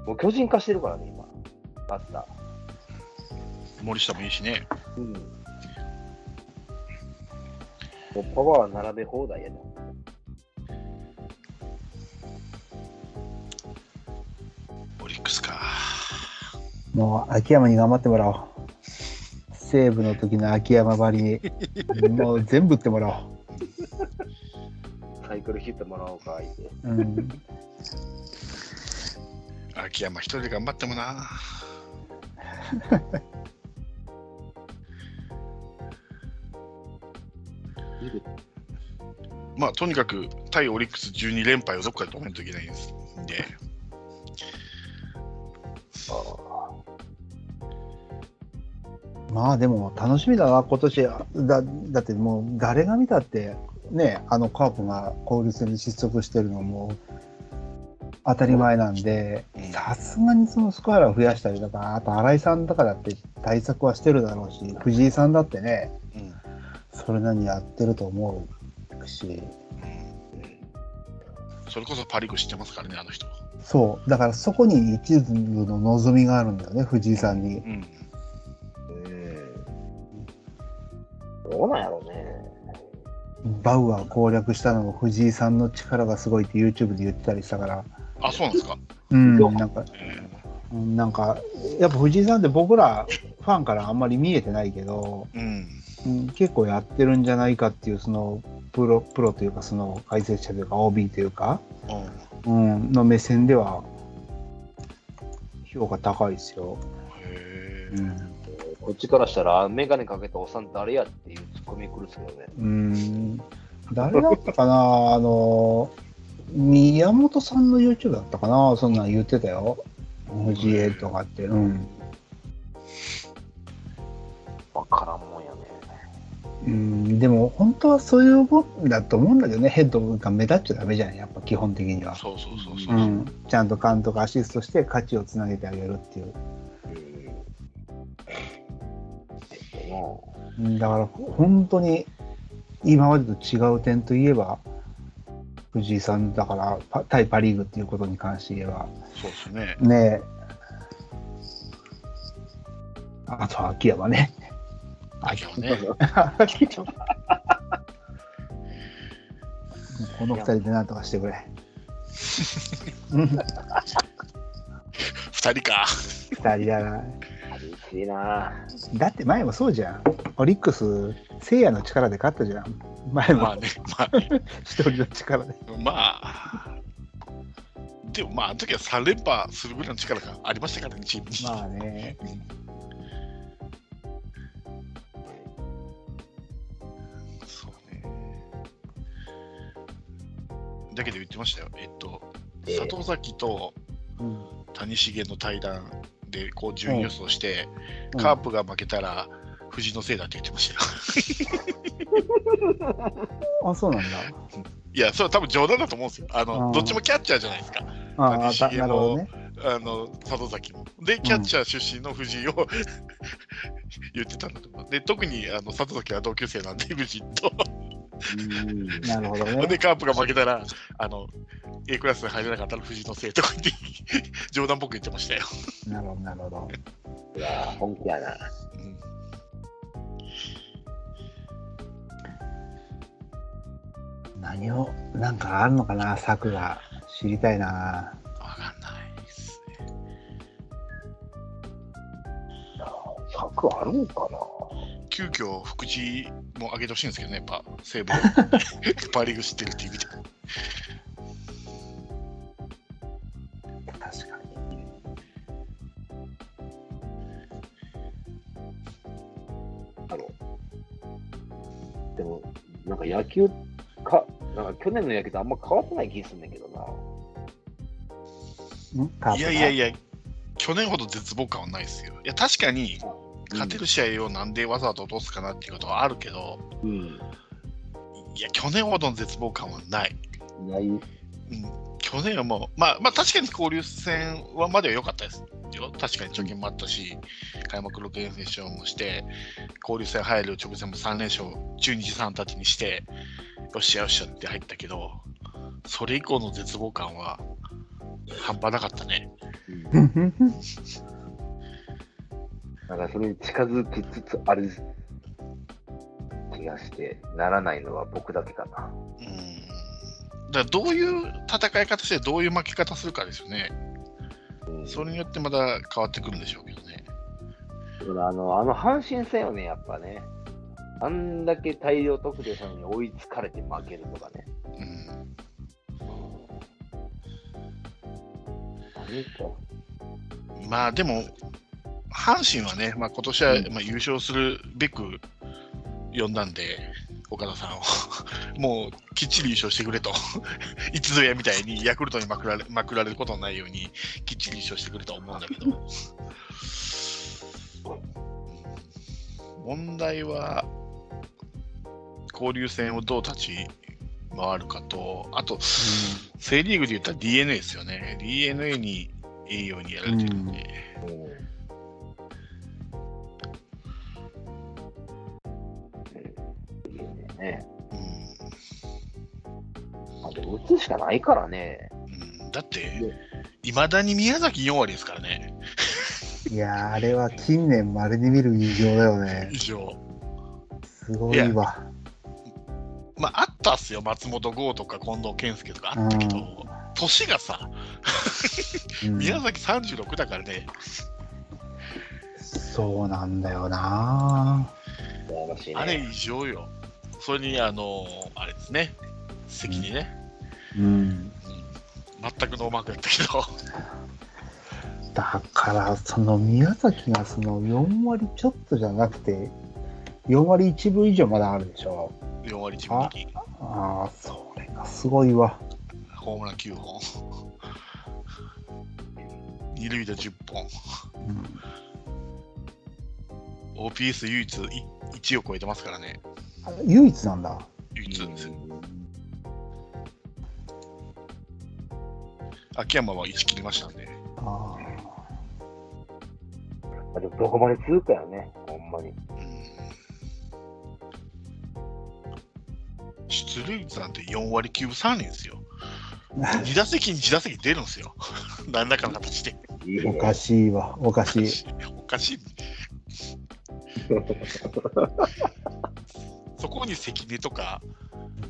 もう巨人化してるからね、今、バッタ森下もいいしね。ー。うん。もうパワー並べ放題やね。オリックスか。もう秋山に頑張ってもらおう。西武の時の秋山ばりに、もう全部打ってもらおう。サイクルヒットもらおうか。うん、秋山一人で頑張ってもな。(laughs) まあ、とにかく対オリックス12連敗をどっかで止めないといけないんでまあでも楽しみだな、今年。だだってもう誰が見たって、ね、あのカープが交流戦で失速してるのも当たり前なんでうん、さすがにそのスコアラーを増やしたりだから、あと新井さんだからって対策はしてるだろうし、藤井さんだってね、うん。それなりにやってると思うし、うん。それこそパ・リーグ知ってますからね、あの人。そう、だからそこに一部の望みがあるんだよね、藤井さんに。うんどうなんやろうね。バウアー攻略したのも藤井さんの力がすごいって YouTube で言ってたりしたから、あ、そうなんですか？うん、なんか、えうんなんか、やっぱ藤井さんって僕らファンからあんまり見えてないけど、ーうん。うん、結構やってるんじゃないかっていう、そのプロプロというか、その解説者というか、OB というか、うんうん、の目線では、評価高いですよ。へーうんこっちからしたら、メガネかけたおっさん誰やっていうツッコミ来るっすけどね。うん、誰だったかな、(laughs) あの、宮本さんの YouTube だったかな、そんなん言ってたよ。藤江とかって。うん。わからんもんやね。うん、でも本当はそういうもんだと思うんだけどね、ヘッドが目立っちゃダメじゃん、やっぱ基本的には。そうそうそうそうう。ん、ちゃんと監督、アシストして価値をつなげてあげるっていう。だから本当に今までと違う点といえば、藤井さんだから、パ対パ・リーグっていうことに関して言えば、そうですね。ねえ。あとは秋山ね。秋山ね。(laughs) この二人でなんとかしてくれ。う (laughs) ん二人か。二人だな。寂しいなだって前もそうじゃん。オリックス、聖夜の力で勝ったじゃん。前もまあね、まあね、(laughs) 一人の力で。まあ。でもまあ、あの時は3連覇するぐらいの力がありましたからね、チームに。まあね。そうね。だけど言ってましたよ。えっと、ええ里崎とうん谷繁の対談でこう順位予想して、うんカープが負けたら藤のせいだって言ってましたよ。あ、そうなんだ。(laughs) いや、それは多分冗談だと思うんですよ。あのうんどっちもキャッチャーじゃないですか。ああ、なるほどね。あの里崎も。で、キャッチャー出身の藤井を、(laughs) 言ってたんだと思う。で、特にあの里崎は同級生なんで、藤井と。うんなるほど (laughs) で、ね。カープが負けたら、あの A クラスに入れなかったら藤井のせいとか言って、(laughs) 冗談っぽく言ってましたよ。なるほど、なるほど。いや本気やな。うん何を、なんかあるのかな、策が。知りたいな。わかんないですね。策あるんかな急遽福地も上げてほしいんですけどね、やっぱ (laughs) 西武パ・リーグ知ってるっていう意味で。確かに。でも、なんか野球か、なんか去年の野球とあんま変わってない気するんだけどな。い？やいやいや、去年ほど絶望感はないですよ。いや、確かに勝てる試合をなんでわざわざ落とすかなっていうことはあるけど、うん。いや、去年ほどの絶望感はない。ない。うん、去年はもう、まあ、まあ、確かに交流戦はまでは良かったですよ。確かに貯金もあったし、開幕6連勝もして、交流戦入る直前も3連勝、中日さんたちにして、よっしゃよっしゃって入ったけど、それ以降の絶望感は半端なかったね。なんかそれに近づきつつある気がして、ならないのは僕だけかな。うん。だからどういう戦い方して、どういう負け方するかですよね。うんそれによってまた変わってくるんでしょうけどね。あの、あの阪神戦よね、やっぱね。あんだけ大量得点したのに追いつかれて負けるとかね。うん。何か。まあでも、阪神はね、まあ、今年はうんまあ優勝するべく呼んだんで、岡田さんを、(laughs) もうきっちり優勝してくれと、(laughs) いつぞやみたいにヤクルトにまくられまくられることのないように、きっちり優勝してくれと思うんだけど、う (laughs) ん問題は、交流戦をどう立ち回るかと、あと、セ・リーグで言ったら d n a ですよね。d n a にいいようにやられてるんで。ね。うんあでも打つしかないからね。うんだって、いまだに宮崎4割ですからね、いやーあれは近年まれに見る異常だよね以。上。すごいわ。まあ、あったっすよ、松本剛とか近藤健介とかあったけど、うん年がさ、うん宮崎36だからね、そうなんだよな。ね。あれ異常よ。それに、あのあれですね、関にね、うん。うん全くノーマークやったけど、だから、その宮崎がその4割ちょっとじゃなくて、4割1分以上まだあるでしょ。4割1分2ああ、それがすごいわ。ホームラン9本、二塁打10本、うん、OPS 唯一い1を超えてますからね、あ唯一なんだ。唯一ですよ。秋山は1切りましたんで。ああでもどこまで続くかよね、ほんまに。うん出塁率なんて4割9分3厘ですよ。2打席に1打席出るんですよ。(laughs) 何らかの形で。おかしいわ。おかしい。おかしい。(laughs) そこに関根とか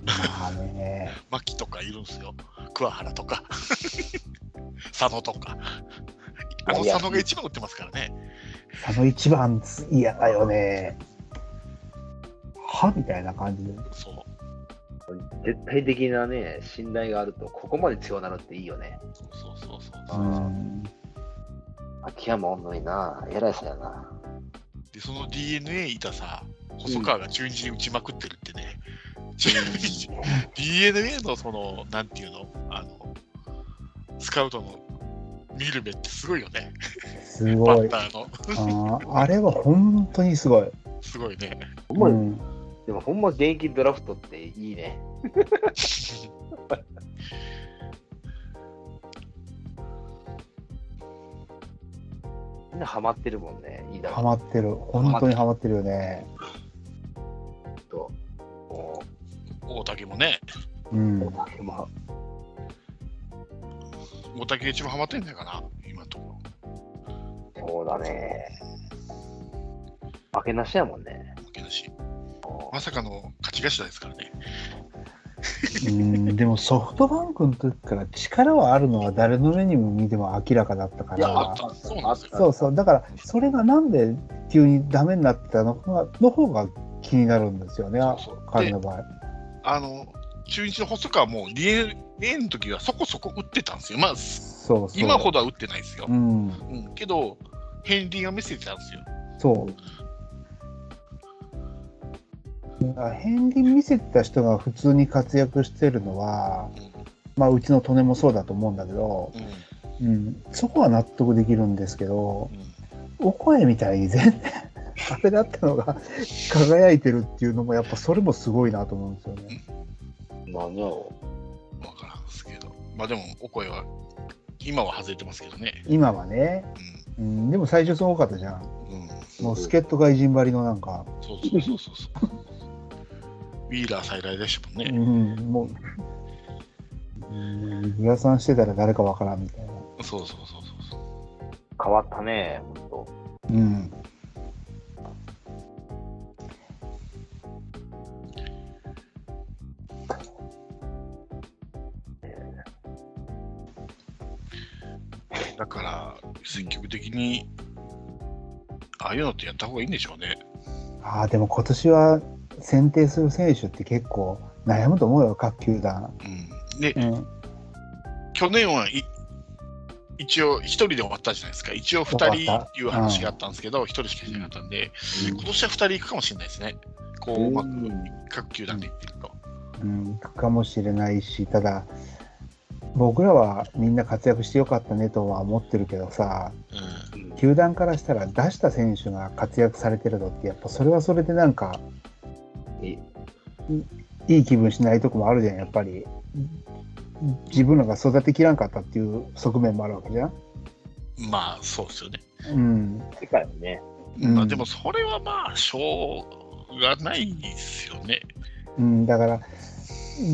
まあね。牧とかいるんですよ。桑原とか (laughs) 佐野とか。あの佐野が一番打ってますからね。あの一番嫌だよね。はみたいな感じで。そう。絶対的なね、信頼があると、ここまで強くなるっていいよね。そうそうそうそう。うん。秋山おんのにな、偉いさやな。で、その DNA いたさ、細川が中日に打ちまくってるってね。中日 DNA のその、なんていうの、あの、スカウトの見る目ってすごいよね。すバごいッ。ターの。あーあれは本当にすごい。すごいね。うん、でもほんま現役ドラフトっていいね。みんなハマってるもんね、いいだろハマってる。本当にハマってるよね。うと。も大竹もね、うん。う、まあ、大竹が一番ハマってんじゃないかな、今のとこそうだね。負けなしやもんね。ろ。負けだし。まさかの勝ち頭ですからね。うん、でもソフトバンクの時から力はあるのは誰の目にも見ても明らかだったからそうなんですよそうそう。だから、それがなんで急にダメになってたのかの方が気になるんですよね、彼の場合。あの、中日の細川も DNA の時はそこそこ打ってたんですよ。まあ、そう。今ほどは打ってないですよ。うん。うん、けど、片鱗は見せてたんですよ。そう。片鱗見せてた人が普通に活躍してるのは、まあ、うちの利根もそうだと思うんだけど、うん、うん、そこは納得できるんですけどう、ん、お声みたいに全然、(laughs) あれだったのが輝いてるっていうのも、やっぱそれもすごいなと思うんですよね。何やろわからんですけど。まあでも、お声は、今は外れてますけどね。今はね、うん、でも最初すごかったじゃん。うん。うん。もう助っ人外人張りのなんか、そうそうそうそうそう。ウィーラー再来でしたもんねう。ん、もう、うん、グラサンしてたら誰かわからんみたいな。そうそうそうそう。変わったね、ほんと。うん。だから、積極的に、ああいうのってやった方がいいんでしょうね。ああ、でも今年は選定する選手って結構悩むと思うよ、各球団。うん。で、うん。去年はい一応一人で終わったじゃないですか。一応二人っていう話があったんですけど、一人しかしなかったんで、今年は二人行くかもしれないですね。こう、うまく各球団でいってると。うん、行くかもしれないし、ただ、僕らはみんな活躍してよかったねとは思ってるけどさ、うん。球団からしたら出した選手が活躍されてるのって、やっぱそれはそれでなんか、いいいい気分しないとこもあるじゃん、やっぱり。自分らが育てきらんかったっていう側面もあるわけじゃん。まあ、そうですよね。うん。世界よね。うんまあ、でもそれはまあ、しょうがないですよね。うん、だから、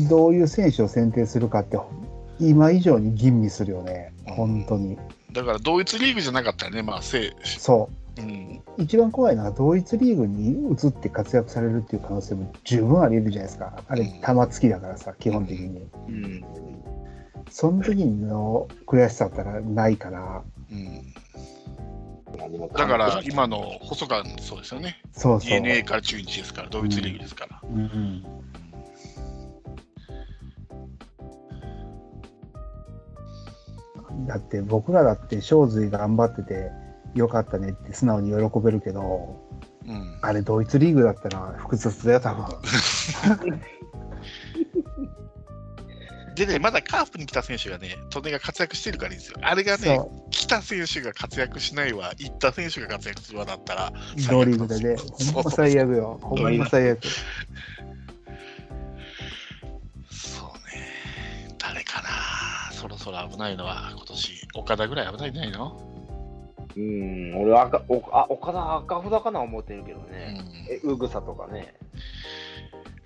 どういう選手を選定するかって、今以上に吟味するよね、本当に。だから、同一リーグじゃなかったらね、まあ、せそうん、う。一番怖いのは、同一リーグに移って活躍されるっていう可能性も十分あり得るじゃないですか。あれ、玉突きだからさ、基本的に。うん。その時の悔しさったらないから、うん。だから、今の細川もそうですよね。そうそう。DNA から中日ですから、同一リーグですから。うんうんだって僕らだって正髄頑張っててよかったねって素直に喜べるけどうん。あれドイツリーグだったら複雑だよ多分。でね、まだカープに来た選手がね、利根が活躍してるからいいんですよ。あれがね、そ来た選手が活躍しないわ、行った選手が活躍するわだったら、う同リーグでねほんま最悪よ。ほんま最悪。そうね、誰かな、そろそろ危ないのは、今年、岡田ぐらい危ないんじゃないの？うん、俺は赤おあ岡田赤札かな思ってるけどうね。ん。え、うぐさとかね。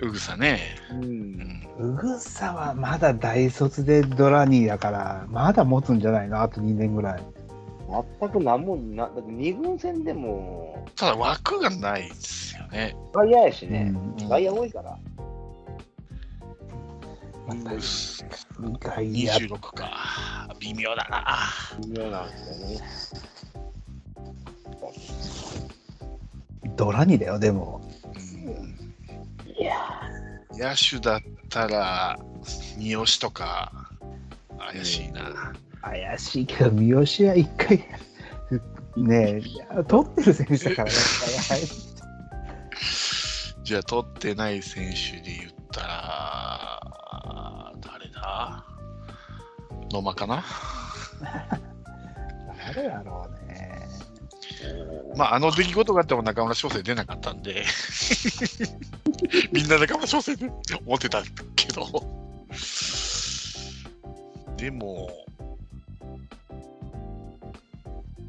うぐさね。う。うんん。うぐさはまだ大卒でドラニーだからまだ持つんじゃないの？あと2年ぐらい全く何もな、だって二軍戦でも、ただ枠がないですよね。外野やしね。うん外野多いから。またうっ外野26か。微妙だな。微妙なんですよね。ドラニーだよでも。うんいや。野手だったら、三好とか、怪しいな。怪しいけど三好は一回 (laughs) ねえ取ってる選手だからね。(laughs) じゃあ、取ってない選手で言ったら、誰だ？野間かな？(laughs) 誰だろうねまあ、あの出来事があっても中村翔成出なかったんで、みんな中村翔成で思ってたけど、でも、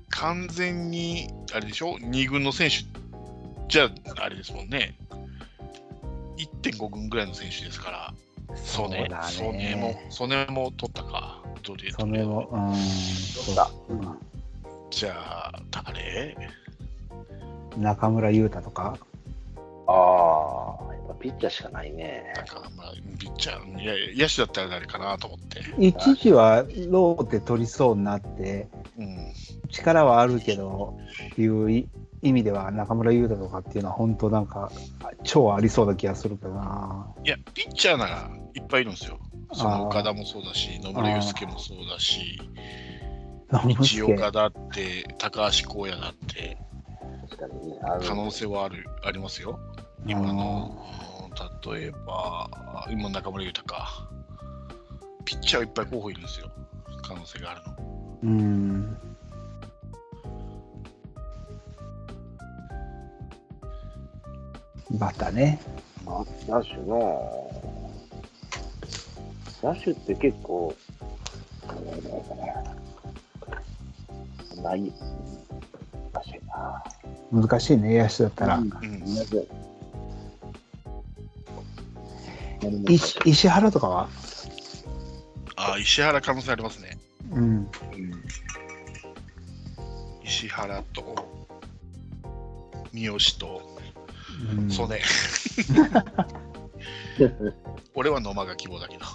完全に、あれでしょ、2軍の選手じゃあれですもんね、1.5軍ぐらいの選手ですから、ソネ、だソネもね、ソネも取ったか、どれそれもうん。取ったそうじゃあ、誰中村優太とか？ああ、やっぱピッチャーしかないね。なんか、まあ、ピッチャー、いやいや野手だったら誰かなと思って。一時はローテ取りそうになってうん。力はあるけどっていうい意味では中村優太とかっていうのは本当なんか超ありそうな気がするけどないや、ピッチャーならいっぱいいるんですよ。その岡田もそうだし、野村祐介もそうだし、野村一介岡だって、高橋光也だって、可能性はあるありますよ。今の、うん例えば、今中村裕太か。ピッチャーいっぱい候補いるんですよ。可能性があるの。うんバタね野手の、ダッシュって結構、ない。難しいな。難しいね、野手だったら。うん石石原とかは？あ石原可能性ありますね。うん。うん石原と、三好と、うんそうね。(laughs) 俺は野間が希望だけど。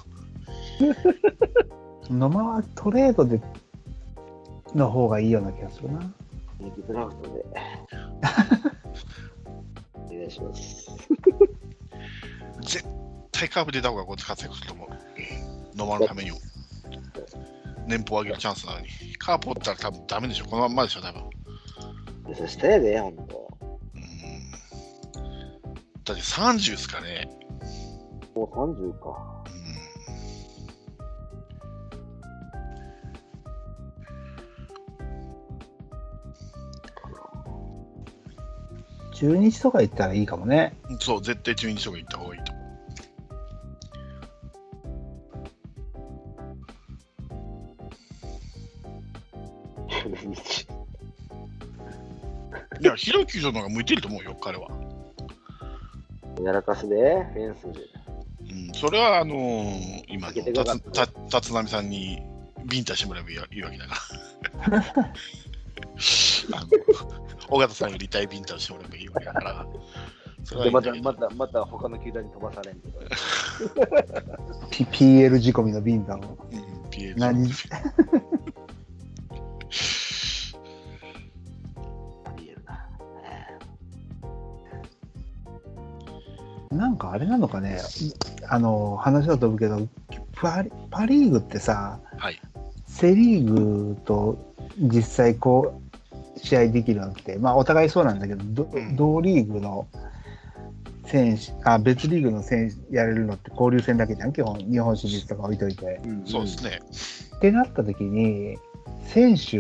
(laughs) 野間はトレードでの方がいいような気がするな。人気ドラフトで。(laughs) お願いします。絶対カーブ出た方がこう活躍すると思う。野間のためにも。年俸上げるチャンスなのに。カープ折ったら多分ダメでしょ。このまんまでしょ、多分。そしたやで、ほんと。うんだって30ですかね。もう30か。中日とか行ったらいいかもね。うんそう、絶対中日とか行った方がいいと思う。いや、広い球場の方が向いてると思うよ、彼は。やらかすで、フェンスで。うん、それは、あのー今のいたた立浪さんにビンタしてもらえばいいいいわけだから。(laughs) あの尾形さんより大ビンタをしてもらえばいいわけだから。それはいで、また、また、また他の球団に飛ばされんけど。(laughs) P- PL 仕込みのビンタを。うん、PH 何？な。なんかあれなのかね、あの話は飛ぶけど、パリパ・リーグってさ、はい。セ・リーグと実際こう試合できるのって、まあ、お互いそうなんだけど、どうん同リーグの選手あ、別リーグの選手やれるのって交流戦だけじゃん、基本、日本シリーズとか置いといて。そうですね。ってなった時に、選手、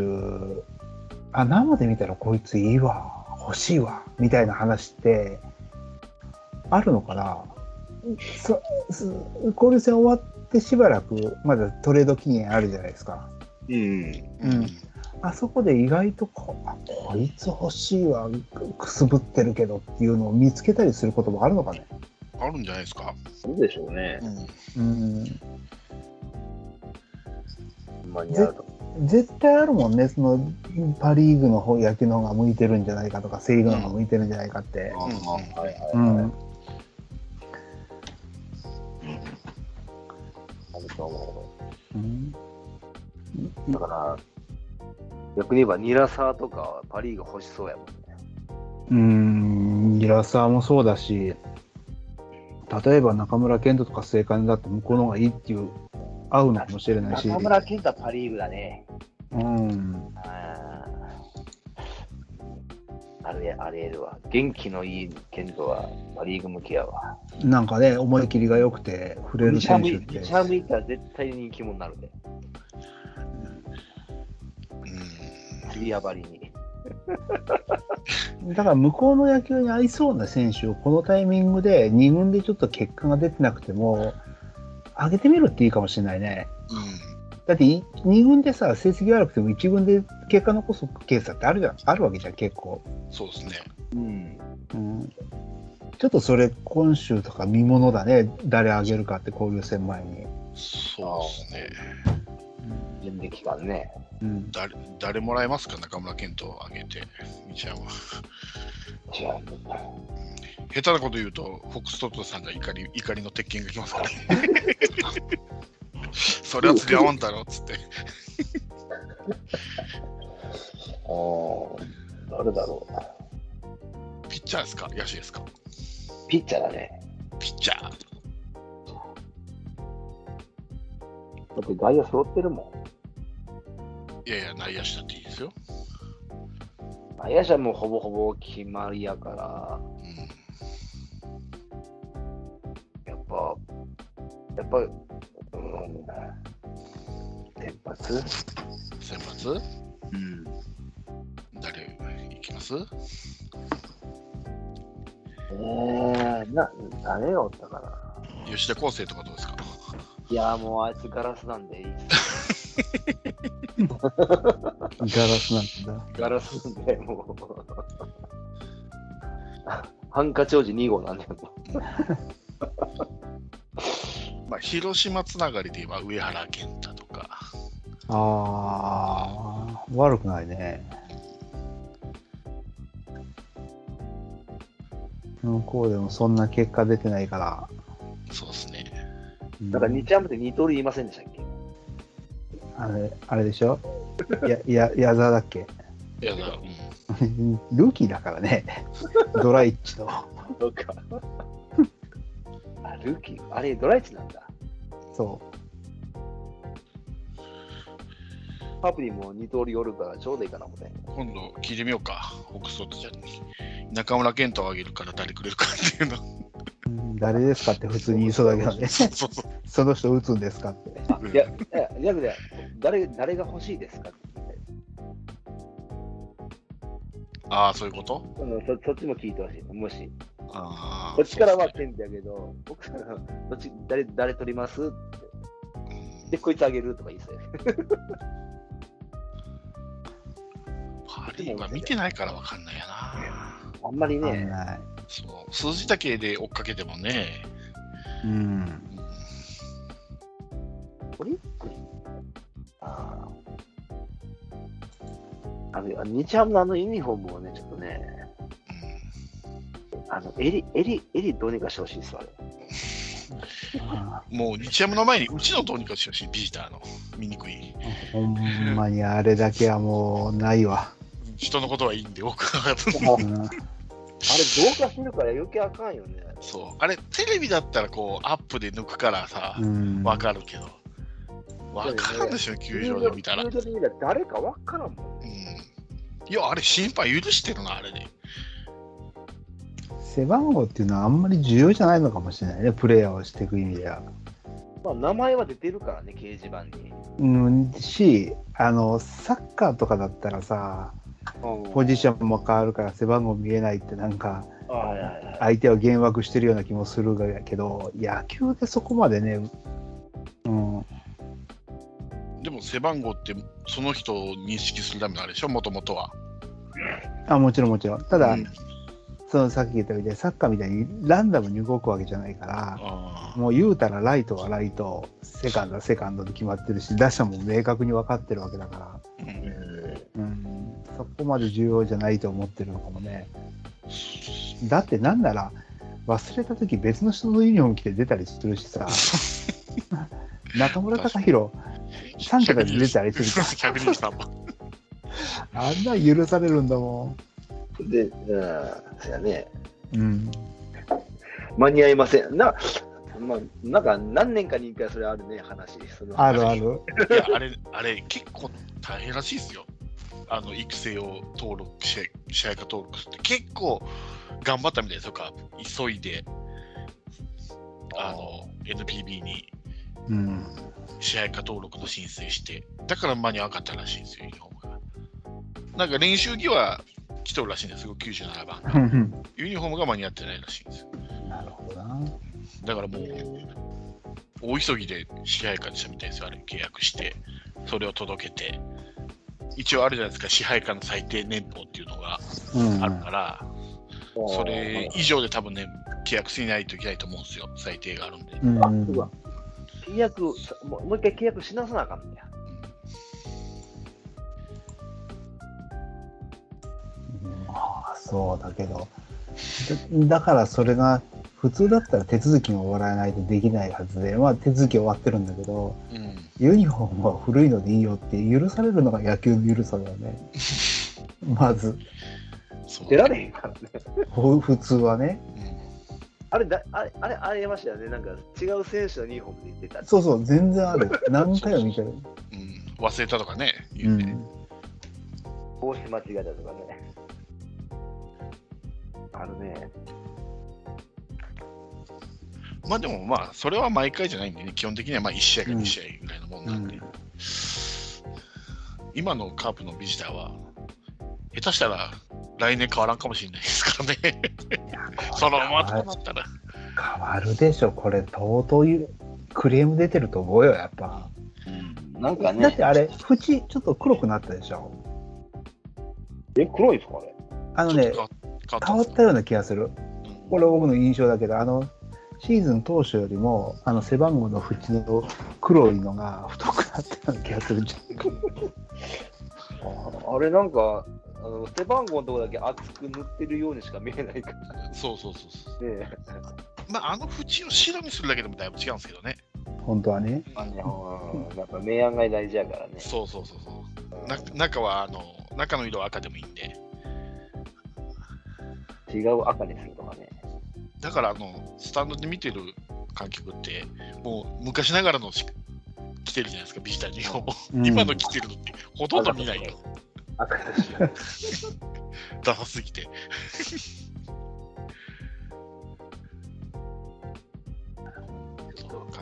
あ、生で見たらこいついいわ、欲しいわ、みたいな話って、あるのかなそそ交流戦終わってしばらく、まだトレード期限あるじゃないですか。うん。うんあそこで意外とこあこいつ欲しいわくくすぶってるけどっていうのを見つけたりすることもあるのかね。あるんじゃないですか。そうでしょうね。うん。うんほんまにあると。絶対あるもんね、そのパ・リーグの方野球の方が向いてるんじゃないかとか、セ・リーグの方が向いてるんじゃないかって。ああはいはいうんはい。あると思うんう。だから、逆に言えば、ニラサーとかはパ・リーグ欲しそうやもんね。うん、ギラサーもそうだし、例えば中村健人とか正解だって向こうの方がいいっていう、合うのかもしれないし。中村健太はパ・リーグだね。うん、あーあれ、あれるわ。元気のいい健人はパ・リーグ向きやわ。なんかね、思い切りが良くて、触れる選手って。リチャーム行ったら絶対に人気者になるで。リア張りに。(laughs) だから向こうの野球に合いそうな選手をこのタイミングで2軍でちょっと結果が出てなくても上げてみるっていいかもしれないね。だって2軍でさ成績悪くても1軍で結果残すケースだってあるじゃんあるわけじゃん結構、うん。そうですね。うん。うん。ちょっとそれ今週とか見ものだね誰上げるかって交流戦前に。そうですね。準備期間ね。うん、誰誰もらえますか？中村健人を挙げて、みちゃんは。違う。下手なこと言うと、フォックストットさんが怒り怒りの鉄拳が来ますからね。(laughs) それは釣り合わんだろっつって。ああ、誰だろうな。ピッチャーですか？野手ですか？ピッチャーだね。ピッチャー。だって外野揃ってるもん。いやいや、内野手だっていいですよ。内野手はもうほぼほぼ決まりやから、うん。やっぱ、やっぱ、うん、先発？選抜うん。誰いきます？えー、な、誰がおったかな。吉田康生とかどうですか？いや、もうあいつガラスなんでいいっす。ガラスなんだ。ガラスなんで、もう。ハンカチ王子2号なんで、も (laughs) まあ、広島つながりで言えば上原健太とか、ああ、悪くないね。向こうでもそんな結果出てないから。だから2チャンプで2通り言いませんでしたっけ？あれ、あれでしょ？や、や、矢沢だっけ？いやだ、うん、ルーキーだからね。ドライッチの。そうか。あ、ルーキー、あれ、ドライチなんだ。そパプリも2通りおるからちょうどいいかな思って。今度聞いてみようか、オックスフォードちゃんに。中村健太をあげるから誰くれるかっていうの。誰ですかって普通に言いそうだけどね。その人打つんですかって。あいや、いや、逆で、誰、誰が欲しいですかってああ、そういうこと？そのそそっちも聞いてほしい。もし、ああ。こっちからはそうケンだけど、僕からどっち、誰、誰取ります？って。でこいつあげるとか言いそうやうんパ・リーグは見てないからわかんないやな。あんまりね。そう数字だけで追っかけてもね。うん。うんオリックスああ。あの、日ハムのあのユニフォームをね、ちょっとね、あの、襟、襟、襟どうにかしてほしいですわ、(laughs) もう日ハムの前にうちのどうにかしてほしい、ビジターの。見にくい。ほんまにあれだけはもうないわ。人のことはいいんで、僕は。れ、同化してるから余計あかんよね。そう。あれ、テレビだったらこう、アップで抜くからさ、うんわかるけど。わかるでしょ、球場で見たら。球場で見たら誰かわからんもん。うん。いや、あれ、審判許してるな、あれで。背番号っていうのはあんまり重要じゃないのかもしれないね、プレイヤーをしていく意味では。まあ、名前は出てるからね、掲示板に。うん、し、あの、サッカーとかだったらさ、ポジションも変わるから背番号見えないってなんか。相手を幻惑してるような気もするがけど、野球でそこまでね、うん、でも背番号ってその人を認識するためのあれでしょ、もともとは。あ、もちろんもちろん。ただ、うん。そのさっき言ったみたいにサッカーみたいにランダムに動くわけじゃないから、あもう言うたらライトはライト、セカンドはセカンドで決まってるし、打者も明確に分かってるわけだから、うん、そこまで重要じゃないと思ってるのかもね。だってなんなら、忘れた時別の人のユニフォーム着て出たりするしさ、(laughs) 中村隆弘、3桁で出たりするか123番。ら、(laughs) あんな許されるんだもで、うん、そやね。ん。うん。間に合いません。な、まあ、なんか何年かに一回それあるね、話。そのあるある。いや、あれ、あれ、結構大変らしいですよ。あの、育成を登録、試合試合化登録って。結構頑張ったみたいですよ、カープ。急いで、あの、NPB にうん。支配下登録の申請して、だから間に合わなかったらしいんですよ、ユニフォームが。なんか練習着は来とるらしいんですよ、97番。ユニフォームが間に合ってないらしいんですよ。なるほどな。だからもう、大急ぎで支配下でしたみたいですよ、あれ、契約して、それを届けて、一応あるじゃないですか、支配下の最低年俸っていうのがうん。あるから、それ以上で多分ね、契約しないといけないと思うんですよ、最低があるんで。うん。契約、もうもう一回契約し直さなあかんねや。まあ、そうだけど。だだからそれが、普通だったら手続きが終わらないとできないはずで、まあ手続き終わってるんだけど、うんユニフォームは古いのでいいよって許されるのが野球の緩さだよね。まず、出られへんからね。ほ普通はね。うんあれだ、あれ、あれ、ありましたよね。なんか違う選手のユニフォームで言ってた。そうそう、全然ある。何回も見てる。うん、忘れたとかね、う言うて。ん。帽子間違えたとかね。あるね。まあでもまあ、それは毎回じゃないんでね、基本的にはまあ1試合かうん2試合ぐらいのもんうなんで、ん、今のカープのビジターは、下手したら来年変わらんかもしれないですからね、そのままとなったら。変わるでしょ、これ、とうとうゆクレーム出てると思うよ、やっぱ。なんかね、だってあれ、縁ちょっと黒くなったでしょ。え、黒いですかあれ？あのね、変わった。ような気がする。うんこれは僕の印象だけど、あの、シーズン当初よりも、あの背番号の縁の黒いのが太くなったような気がするんじゃないか。(laughs) ああれなんか、あの背番号のとこだけ厚く塗ってるようにしか見えないからそうそうそうそう。ね。まあ、あの縁を白にするだけでもだいぶ違うんですけどね。本当はね。あのやっぱ明暗が大事やからね。そうそうそうそう。な中はあの中の色は赤でもいいんで。違う赤にするとかね。だからあのスタンドで見てる観客ってもう昔ながらのし着てるじゃないですかビジターにも、うん。今の着てるのってほとんど見ないよ。ダサすぎて。考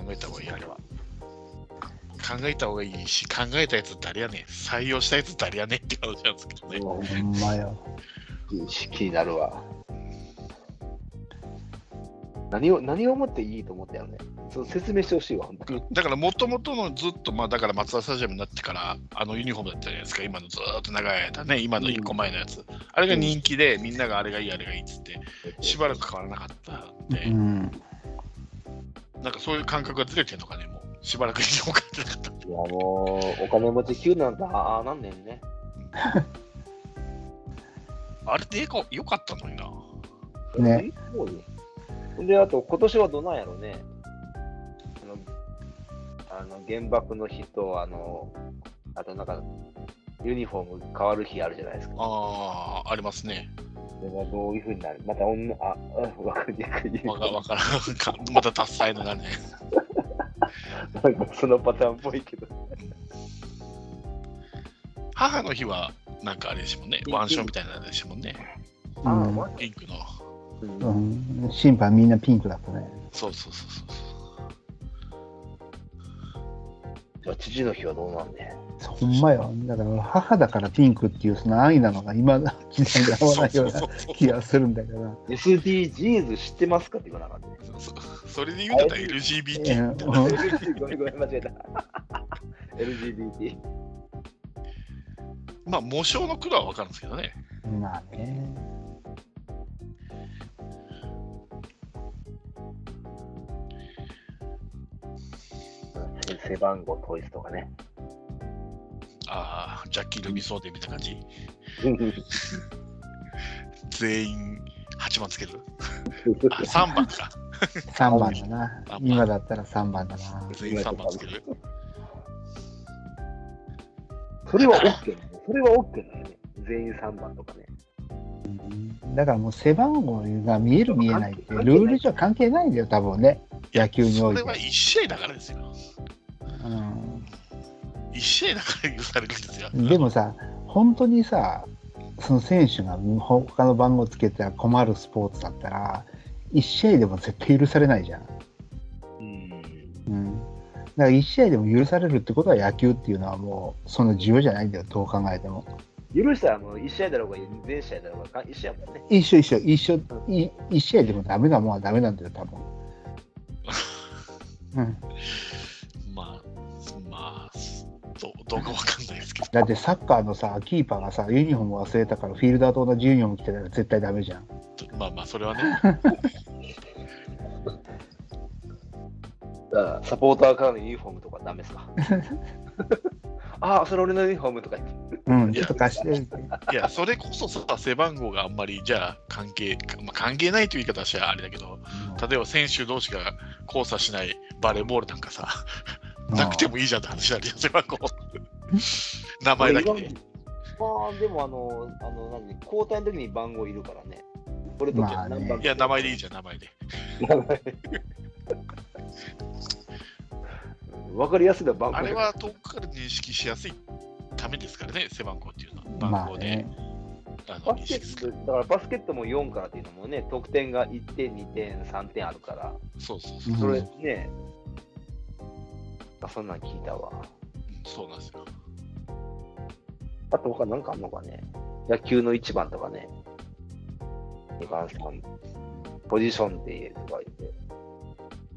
えた方がいいあれは考えた方がいいし考えたやつ誰やねん。採用したやつ誰やねんって話なんですけどね。もほんまよ。う気になるわ。何を何をもっていいと思ってやるね。そう説明してほしいわ、本当に。だからもともとのずっと、まあ、だから松田スタジアムになってからあのユニフォームだったじゃないですか。今のずーっと長い間ね今の1個前のやつ、あれが人気でみんながあれがいいあれがいいっつってしばらく変わらなかったんで、うん。なんかそういう感覚がずれてるのかねもう。しばらくユニフォーム買ってなかったいやもう、お金持ち級なんて、ああ、なんねんね。あれでよかよかったのにな。ね。そうねで、あと、今年はどないやろね。あの、あの原爆の日と、あの、あとなんか、ユニフォーム変わる日あるじゃないですか。あーありますね。それがどういうふうになる？また女、あ、あ (laughs) わかりにくい。わかわからん。かまた達彩のがね。(laughs) なんかそのパターンっぽいけど。母の日はなんかあれでしたもんね。ワンショーみたいなのでしたもんね。ああ、うんまピンクのうん、審判みんなピンクだったね。そうそうそうそうじゃあ、父の日はどうなんねほんまよ。だから母だからピンクっていうその安易なのが今の時代に合わないような気がするんだけどな。SDGs 知ってますかって言わなかったね。そそれで言うたら LGBT うんごめんごめん、間違えた。LGBT。まあ模章の黒は分かるんですけどねまあね。背番号統一とかね。ああジャッキー・ルビソーデみたいな感じ (laughs) 全員8番つける (laughs) あ3番か3番だなあ。今だったら3番だな。全員3番つけるそれは OK ね。それは OK だよね。全員3番とかね。だからもう背番号が見える見えないってルール上関係ないんだよ、多分ね。野球においてそれは。1試合だからですようん1試合だから許されるんですよでもさ、本当にさ、その選手が他の番号つけたら困るスポーツだったら、1試合でも絶対許されないじゃん。うん。うん、だから1試合でも許されるってことは野球っていうのはもうその需要じゃないんだよ、どう考えても。許したらもう1試合だろうが、全試合だろうが、一緒やもんね。一緒一緒、一緒、い1試合でもダメなもんはダメなんだよ、多分。(laughs) うん、どうかわかんないですけどだってサッカーのさ、キーパーがさ、ユニフォーム忘れたからフィールダーと同じユニフォーム着てたら絶対ダメじゃん。まあまあそれはね (laughs) サポーターからのユニフォームとかダメですかああ、それ俺のユニフォームとか言って。うん、ちょっと貸して。いやそれこそさ背番号があんまりじゃあ関係、まあ、関係ないという言い方はしあれだけど例えば選手同士が交差しないバレーボールなんかさなくてもいいじゃんって話になるよ背番号名前だけで。まあ、でもあの、あの、何、交代の時に番号いるからね。これとまあね。いや名前でいいじゃん名前で。名 (laughs) 前わかりやすいのは番号。あれは遠くから認識しやすいためですからね背番号っていうのは。ま番号で、バスケット、だからバスケットも4からっていうのもね、得点が1点、2点、3点あるから、そうそうそれね、あそんなん聞いたわ。うんそうなんですよあと他なんかあんのかね。野球の1番とかね。2番、3番。ポジションでとか言っ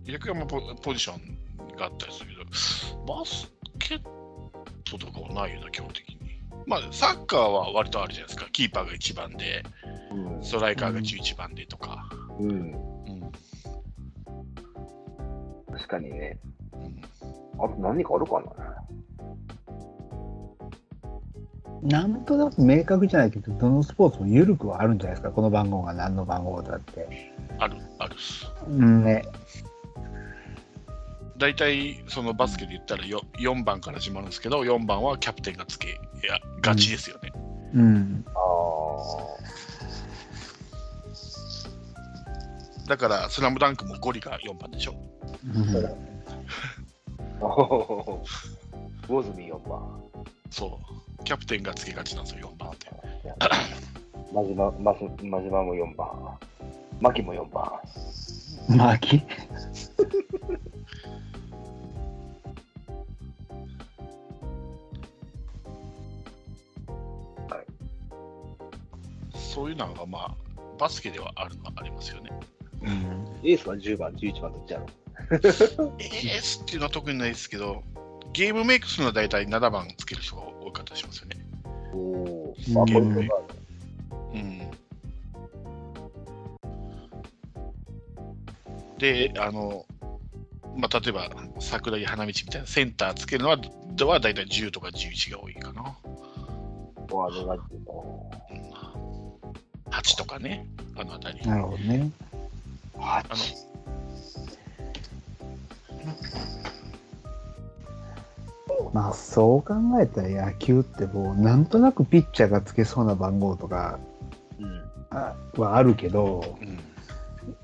て。野球はもうポポジションがあったりするけど、バスケットとかはないよな、基本的に。まあ、サッカーは割とあるじゃないですか。キーパーが1番で、うんストライカーが11番でとか。うん、うん。確かにね。うんあと何かあるかな？なんとなく明確じゃないけど、どのスポーツも緩くはあるんじゃないですか、この番号が何の番号だって。ある、あるっす。うんね。大体、そのバスケで言ったらよ4番から始まるんですけど、4番はキャプテンがつけ、いや、ガチですよね。うん。あだから、スラムダンクもゴリが4番でしょ。うんウォズミ4番。そう。キャプテンがつけがちなんですよ、4番って。真島真真島も4番。牧も4番。マキそういうのが、まあ、バスケではあるのはありますよね。うん。エースは10番、11番どっちやろエ (laughs) ースっていうのは特にないですけど、ゲームメイクするのは大体7番つける人が多かったりしますよね。おおうんあ、ポイントガーうん。で、あの、まあ、例えば、桜木花道みたいなセンターつけるのは、は大体10とか11が多いかな。ド。ワードがっていうかうん、8とかね、あのあたり。なるほどね。ああのまあそう考えたら野球ってもうなんとなくピッチャーがつけそうな番号とかはあるけどうん。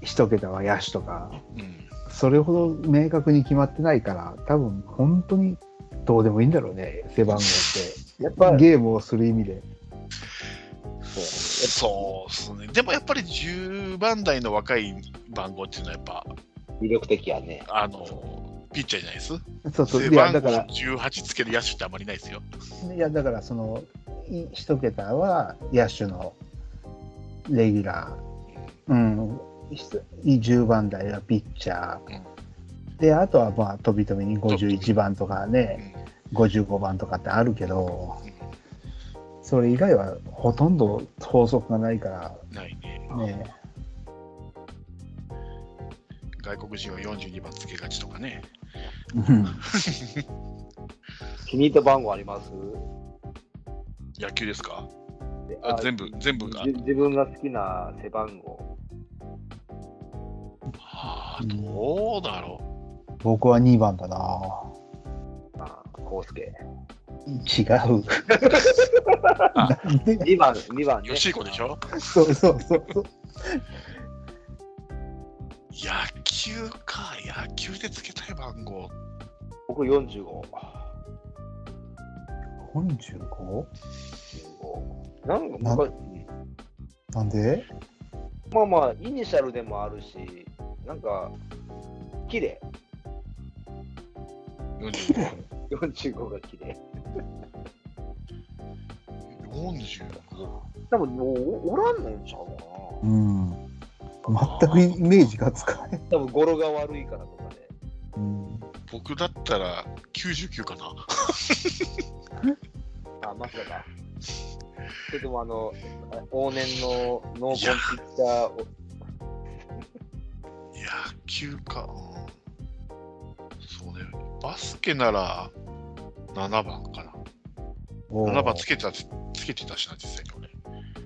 一桁は野手とかうん。それほど明確に決まってないから多分本当にどうでもいいんだろうね背番号っやってぱ、ゲームをする意味でそうですね。でもやっぱり10番台の若い番号っていうのはやっぱ、魅力的やね。あの、ピッチャーじゃないです？そうそう。背いや番号だから18つける野手ってあまりないですよ。いやだからそのい一桁は野手のレギュラー。うん。ひ10番台はピッチャー、であとはまあ飛び飛びに51番とかね55番とかってあるけどそれ以外はほとんど法則がないからないね。ね外国人は42番つけがちとかね。うん気に入った番号あります？野球ですか？であ全部、全部が。じ自分が好きな背番号。ああ、どうだろ僕は2番だなあ、コウスケ。違うあなんで？2番、2番う。ね。吉彦でしょ？そうそうそうそう野球か。野球でつけたい番号。僕45。45? なんかななんで？まあまあ、イニシャルでもあるし、なんか、綺麗。45。45が綺麗。45。多分もうおらんのんちゃうかうん全くイメージがつかない、な。(laughs) 多分語呂が悪いからとかね。うん、僕だったら99かな。(laughs) あ、まさか。それともあの、往年のノーコンピッチャーを、野球か。うんそうね。バスケなら7番かな。おー7番つけてた、つけてたしな、実際に俺。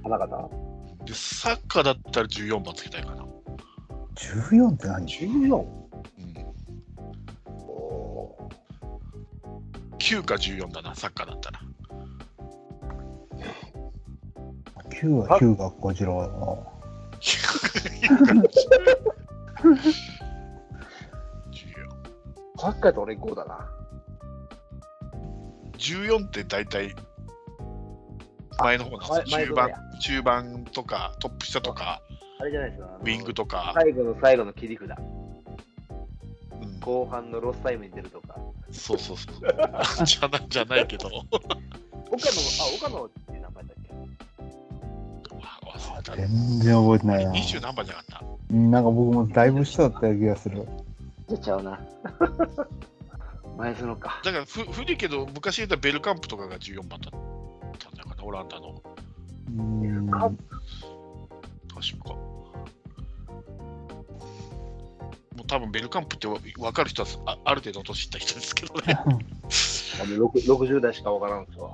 花形？で、サッカーだったら14番つけたいかな。14って何 ?14? うん。お9か14だな、サッカーだったら。9は9学校次郎のーサッカーと俺5だな。14って大体前の方なんですよ。中盤前前の方や、中盤とかトップ下とかあれじゃないですか。ウィングとか、最後の最後の切り札。うん後半のロスタイムに出るとか。そうそうそう。(laughs) じゃなじゃないけど、岡野、あ、岡野っていう名前だっけ？全然覚えてないな20何番じゃなかった？うんなんか僕もだいぶ下だった気がする出ちゃうな。(laughs) 前園か。だからふ古いけど、昔言ったベルカンプとかが14番だったんじゃないかな、オランダの。うんカップ確か。もう多分ベルカンプってわ分かる人はあある程度年いった人ですけどね。あの6 60代しかわからんすわ。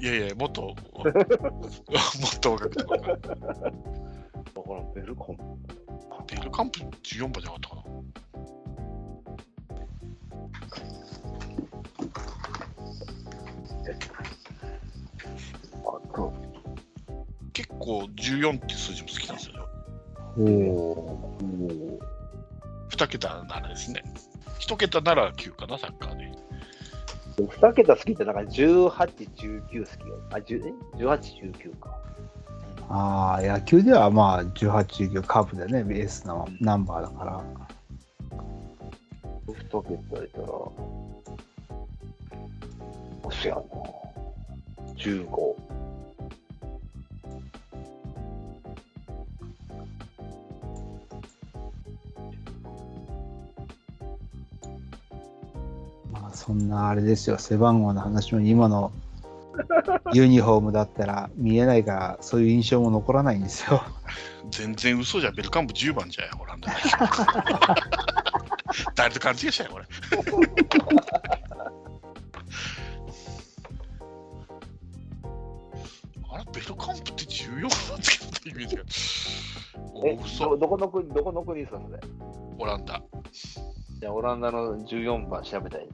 いやいや、もっと、(laughs) もっと若くて分かる。わからん、ベルコン。ベルカンプ14番じゃなかったかな。構14って数字も好きなんですよ。おーお2桁ならですね。1桁なら9かな、サッカーで。2桁好きってなんか18、19好きよ。あ、10え？18、19か。ああ、野球ではまあ18、19カープでね、ベースのナンバーだから。2桁言ったら、おしやな。15。そんなあれですよ、背番号の話も今の (laughs) ユニフォームだったら見えないから、そういう印象も残らないんですよ。全然嘘じゃ、ベルカンプ10番じゃん、オランダ。(laughs) 誰と勘違いしたよ、これ。(laughs) あれ、ベルカンプって14番つけたイメージが。えど、どこの国、どこの国ですか、それ？オランダ。じゃあ、オランダの14番調べたい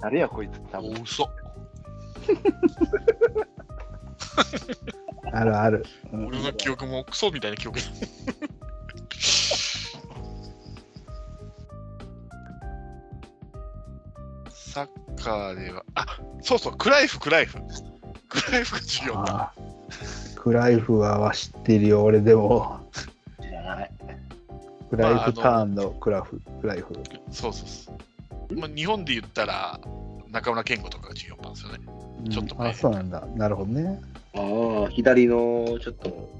誰や、こいつって多分。お嘘。(laughs) あるある。うん俺の記憶もクソみたいな記憶。(laughs) サッカーでは、あそうそう、クライフ、クライフ。クライフが14番。あークライフは知ってるよ、俺でも。知らない。クライフターンのクラフ、クライフ。そうそうそう。まあ、日本で言ったら、中村健吾とかが14番ですよね。ちょっと前あ、そうなんだ。なるほどね。ああ、左のちょっと、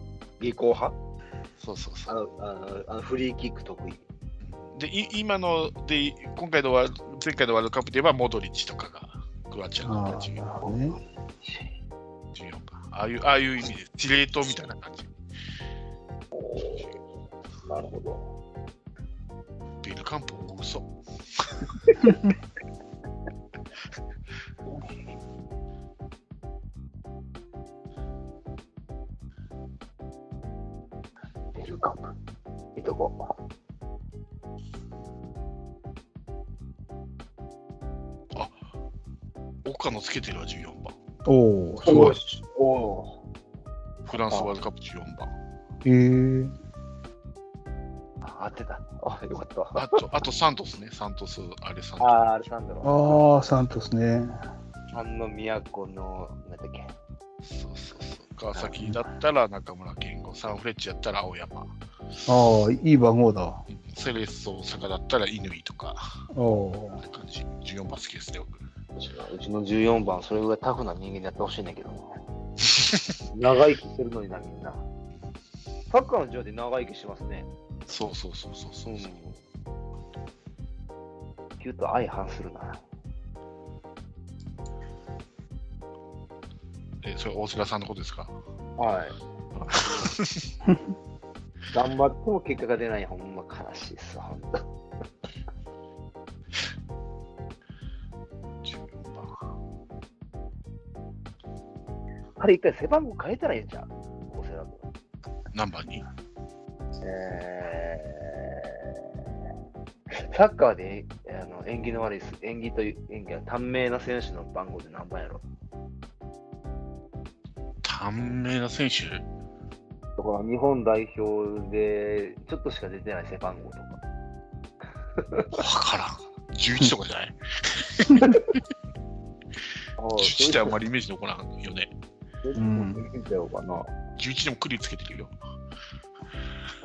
技巧派？そうそうそう。あのフリーキック得意。で、い今ので、今回のワール前回のワールドカップで言えば、モドリッチとかが、クロアチアのああ、14なるほどね。14番。ああいう、ああいう意味で、司令塔みたいな感じ。なるほど。ベルカンプも嘘。ベルカンプ。いとこ。岡野つけてるわ、14番。おお、すごい。おおフランスワールドカップ14番。へえ。ー。合ってた。あ、よかったわ。あと、あとサントスね、サントス、あれサントああ、アレサンドロ。ああ、サントスね。ファンの都の、なんだっけ。ス。そうそうそう。川崎だったら中村健吾、サンフレッチェだったら青山、ああ、いい番号だ。セレッソ大阪だったら乾とか、おおあ感じ。14番好きですね、僕。うちの14番、それぐらいタフな人間にやってほしいんだけどな。(laughs) 長生きしてるのにな、みんな。サッカーの上で長生きしてますね。そうそうそうそうそう。キューと相反するな。え、それ大菅さんのことですか？はい。頑張っても結果が出ない、ほんま悲しいっす、ほんと。(laughs) 14番。あれ、一回背番号変えたらいいんじゃん。大瀬良君何番に？えー、サッカーであの縁起の悪いす、縁起という、縁起は短命な選手の番号で何番やろ？短命な選手？だから日本代表でちょっとしか出てない背番号とか。わからん。11とかじゃない？(laughs) ああ ?11 ってあんまりイメージ残らんよね。ん見てようかな。11でもクリつけてるよ。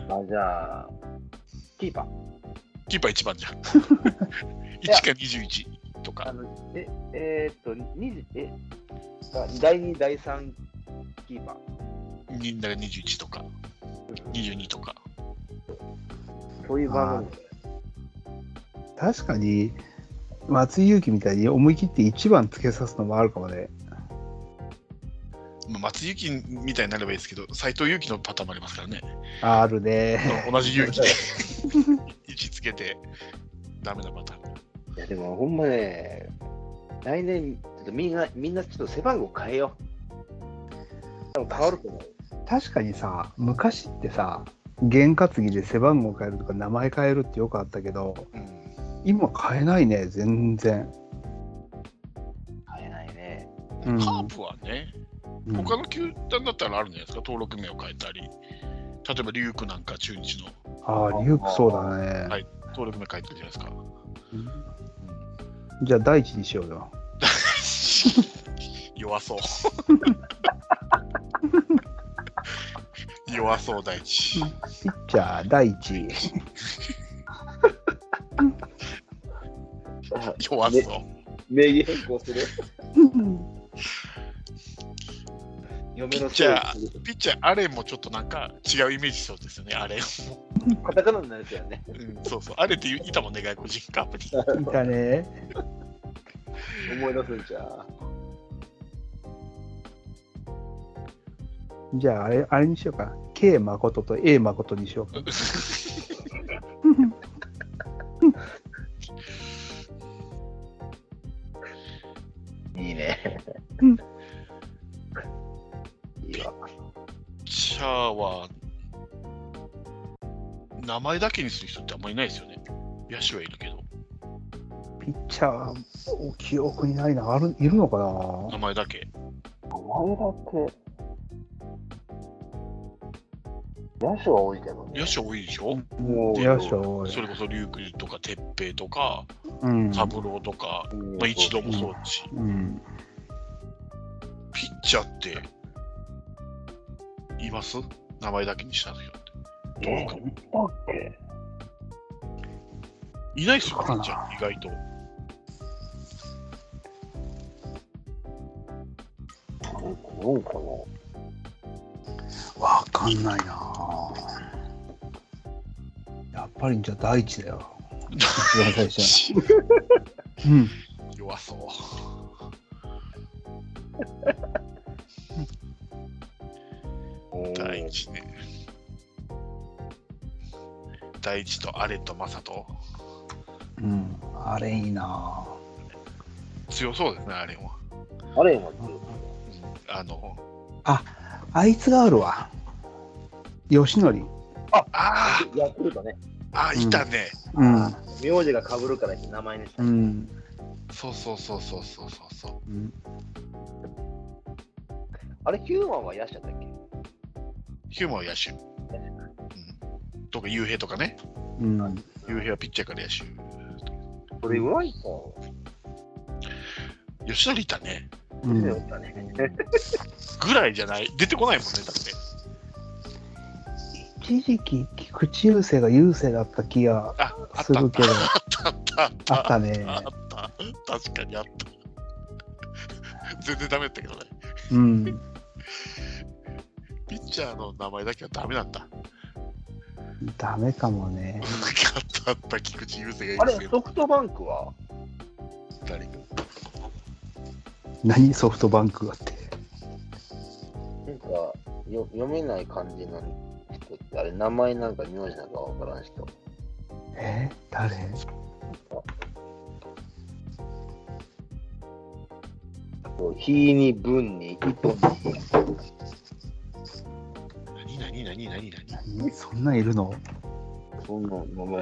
あ、じゃあ、キーパー。キーパー1番じゃん。(laughs) 1か21とか。あのえ、えーっと、20え、あ第2、第3キーパー。みんなが21とか、22とか。そういう番組。確かに、松井裕樹みたいに思い切って1番つけさすのもあるかもね。まあ、松井裕樹みたいになればいいですけど、斎藤佑樹のパターンもありますからね。あるね。同じ勇気で (laughs) てダメなパターン。いや、でもほんまね、来年、ちょっとみんな、みんなちょっと背番号変えよう。変わると思う。確かにさ、昔ってさ、験担ぎで背番号変えるとか名前変えるってよくあったけど、うん、今変えないね、全然。変えないね。うんカープはね、うん他の球団だったらあるんじゃないですか、登録名を変えたり、例えばリュークなんか中日のああ、リュークそうだね。はい登録名変えてるじゃないですか。うんじゃあ、第一にしようよ。(laughs) 弱そう。弱そう、第一。ピッチャー第一。(laughs) 弱そう。名義変更する？(laughs) 嫁のピッチャー、ピッチャー、あれもちょっとなんか違うイメージそうですよね、あれも。カタカナになるね。うん、そうそう、あれっていたもんね、外国人カープに。いたね。思い出すんちゃう？じゃあ、あれ、あれにしようか。K 誠と A 誠にしようか。(laughs) いいね。(laughs) シャーは、名前だけにする人ってあんまりいないですよね。野手はいるけど、ピッチャー、お記憶にないな。ある、いるのかな？名前だけ。名前だけ。野手は多いけどね。野手多いでしょ、もう、野手多いそれこそリュウクとか鉄平とか、うん。サブローとか、うんまあ、一度もそうだし、うん。ピッチャーって、います？名前だけにした時って。どうかえだっけ？いないですよ、かなッチャー、意外と。なんかなわかんないな。やっぱりじゃあ第一だよ。一番最初。うん。弱そう。第一とアレとマサト。うん。あれいいな。強そうですね、アレンは。あれ今、あの、あいつがあるわ。吉典。ああ、ヤクルトね。あいたね。うん。名字が被るから名前にした。うん。そうそうそうそうそうそうそうんあれ、ヒューマンは野手だっけ？う。ヒューマンは野手。うん。とか、雄平とかね。うん。雄平はピッチャーから野手。それぐらいか。吉成いたね。ぐらいじゃない？出てこないもんね、だって。一時期、菊池雄星が雄星だった気があ、あったあったするけど、あったあったあったあったね。あった。確かにあった。全然ダメだったけどね。うん。ピッチャーの名前だけはダメなんだ。ダメかもね。(laughs) あったあった、菊池雄星がいあれるけ、ど、ソフトバンクは？誰？か。何ソフトバンクがって。なんかよ読めない感じの人って、あれ、名前なんか名字なんかわからん人。え？誰？日に文に糸に。何何何何何？何そんなんいるの？そんな名前。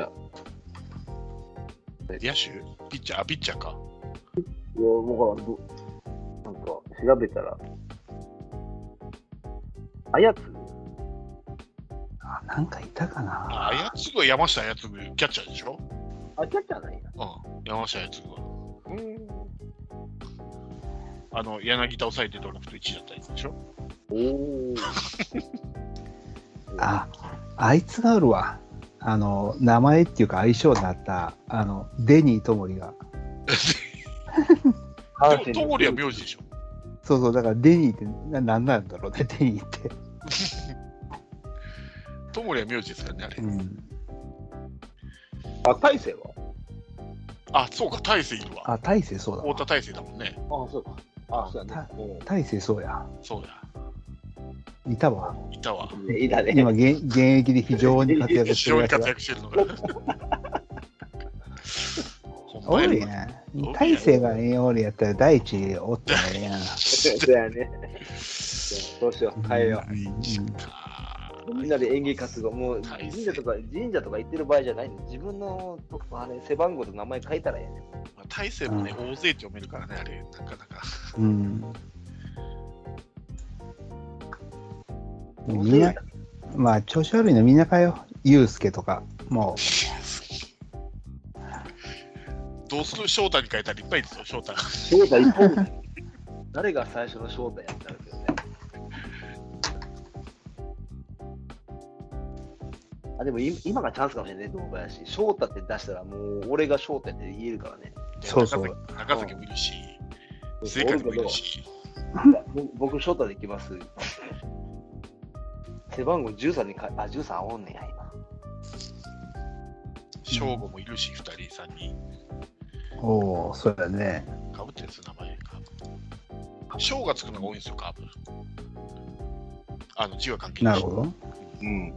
いや、野手？ピッチャー？あ、ピッチャーか。僕はど、なんか調べたら、あやつ？あ、なんかいたかなあ、あやつぐは山下やつぐ、キャッチャーでしょ？あ、キャッチャーないや。うん、山下やつぐは。うん。あの、柳田抑えてドラフト1位だったやつでしょ？おー。(laughs) あ、あいつがあるわ。あの、名前っていうか相性になった、あの、デニーともりが。ともりは名字でしょ。そうそう、だからデニーってななんなんだろうね、(laughs) デニーって。ともりは名字ですからね、あれ。うん。あ、大勢は？あ、そうか、大勢いるわ。あ、大勢そうだわ。太田大勢だもんね。あ、そうか。あ、そうだね。大勢そうや。そうや。いたわ。いたわ。うんいいだね。今現、現役で非常に活躍非常にしてるやつが。活躍してるのおる (laughs) まややん。大勢がええおるやったら大地おったらええやん。(laughs) そうやね。そうしよう。変えよう。みんなで演技活動、もう神社とか神社とか行ってる場合じゃないの。自分のあれ背番号と名前書いたらええね。まあ大勢もね、大勢って読めるからね、あれ、なかなか。うん。みんな、まあ、調子悪いのみんなかよ。ユうスケとか、もどうする？翔太に書いたらいっぱいですよ、翔太が。翔太一本。誰が最初の翔太やったんですよね。あでもい今がチャンスかもしれないね、堂林。翔太って出したらもう俺が翔太って言えるからね。でそうそう中崎中崎もいるし、末影もいるし、ぼ僕、翔太で行きます。背番号13にか、あ、13おんねや、今。翔吾もいるし、2人、3人。う、おお、そうやね。かぶってるんです名前。翔がつくのが多いんですよ、カーブ。あの字は関係なし。ないるほど。うん。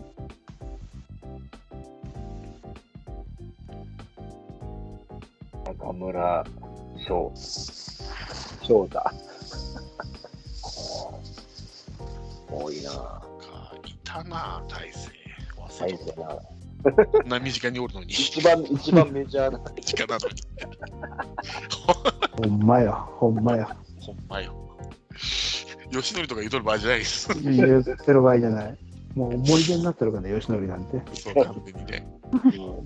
中村翔翔太。(laughs) 多いなかいたな、大勢。忘大勢な。こんな身近におるのに。一番、一番メジャーな。近なのに。ほんまよ、ほんまよ。ほんまよ。吉典とか言うとる場合じゃないです。言ってる場合じゃない。もう思い出になってるからね、吉典なんて。そう、完全にね。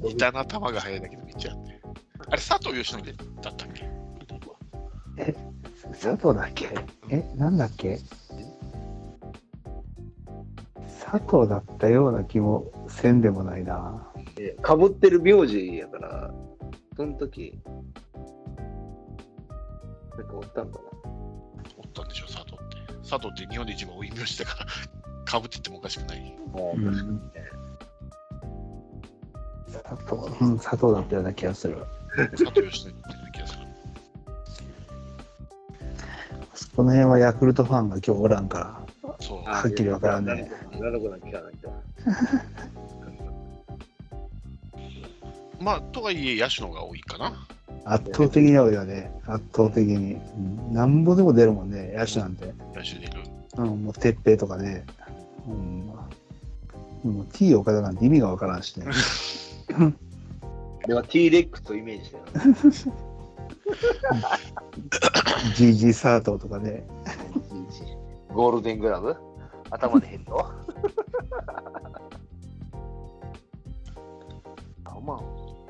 いたな、球が速いだけでめっちゃあって。あれ、佐藤義則だったっけ？佐藤だっけ？え、なんだっけ？佐藤だったような気もせんでもないな。かぶってる名字やから、その時、なんかおったんかな。おったんでしょ、佐藤って。佐藤って日本で一番多い名字だから、(laughs) かぶってってもおかしくない。もう、うん佐藤、うん、佐藤だったような気がする。佐藤義則って言う気がする。(laughs) この辺はヤクルトファンが今日おらんから、そう。はっきりわからんね。なるほど、聞かないと。まあ、とはいえ、野手の方が多いかな。圧倒的に多いよね。圧倒的に。うんなんぼでも出るもんね、野手なんて。野手でいる。うん、もう鉄平とかね。うん、もう T 岡田なんて意味がわからんしね。(laughs) では T レックスとイメージしてる。(laughs) GG サートとかね。ゴールデングラブ？頭でヘッド？(laughs) あまあ、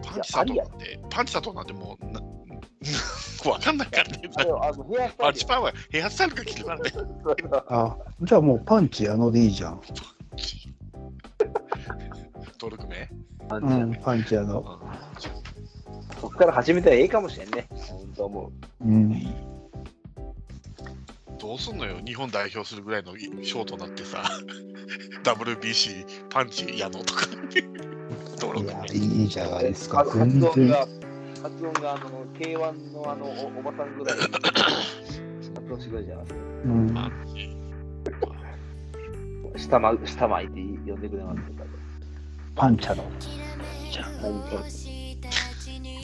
パンチ佐藤なんて、パンチ佐藤なんてもう、な (laughs) わかんないからね。あのあのヘアスタイルパンチパンはヘアスタイルが切るからね。(laughs) あ、じゃあもうパンチあのでいいじゃん。登録名？パンチやうん、パンチあの。そっから始めたらええかもしれんね。本当思うん。どうすんのよ、日本代表するぐらいのショートになってさ、(laughs) WBC パンチやのとか、登録い。いいじゃないですう。か。発。音が、発音があの K1 のあのおおばさんぐらい発音してくれるじゃん。うん。パンチ。下ま下巻いて呼んでくれます。パンチャの。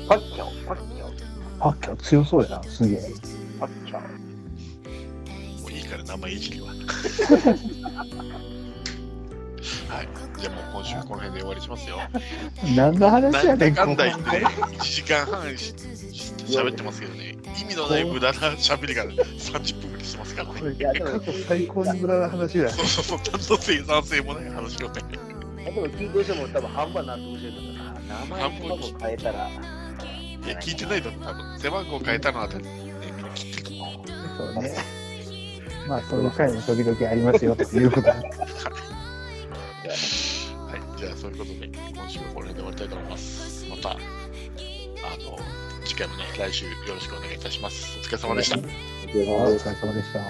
パッキャオ、パッキャオ、パッキャ強そうやな。すげえ。パッキャオ。もういいから名前いじりは。(laughs) はい。じゃあもう今週この辺で終わりしますよ。何の話やねん、かんだ言ってね、1時間半し喋ってますけどね、意味のない無駄な喋りが30分ぐらいしてますからね。れ。過去最高に無駄な話だ。そうそうそう、担当生産性もない話をね。でも聞いてる人も多分半分納得してるんだから、名前とかも変えたら、いや、聞いてないと多分、背番号変えたのあたり、ね、みんな切ってくる。そうね。まあ、そういう回も時々ありますよ、ということで。(laughs) はい。じゃあ、そういうことで、今週はこれで終わりたいと思います。また、あの、次回もね、来週よろしくお願いいたします。お疲れ様でした。はいお疲れ様でした。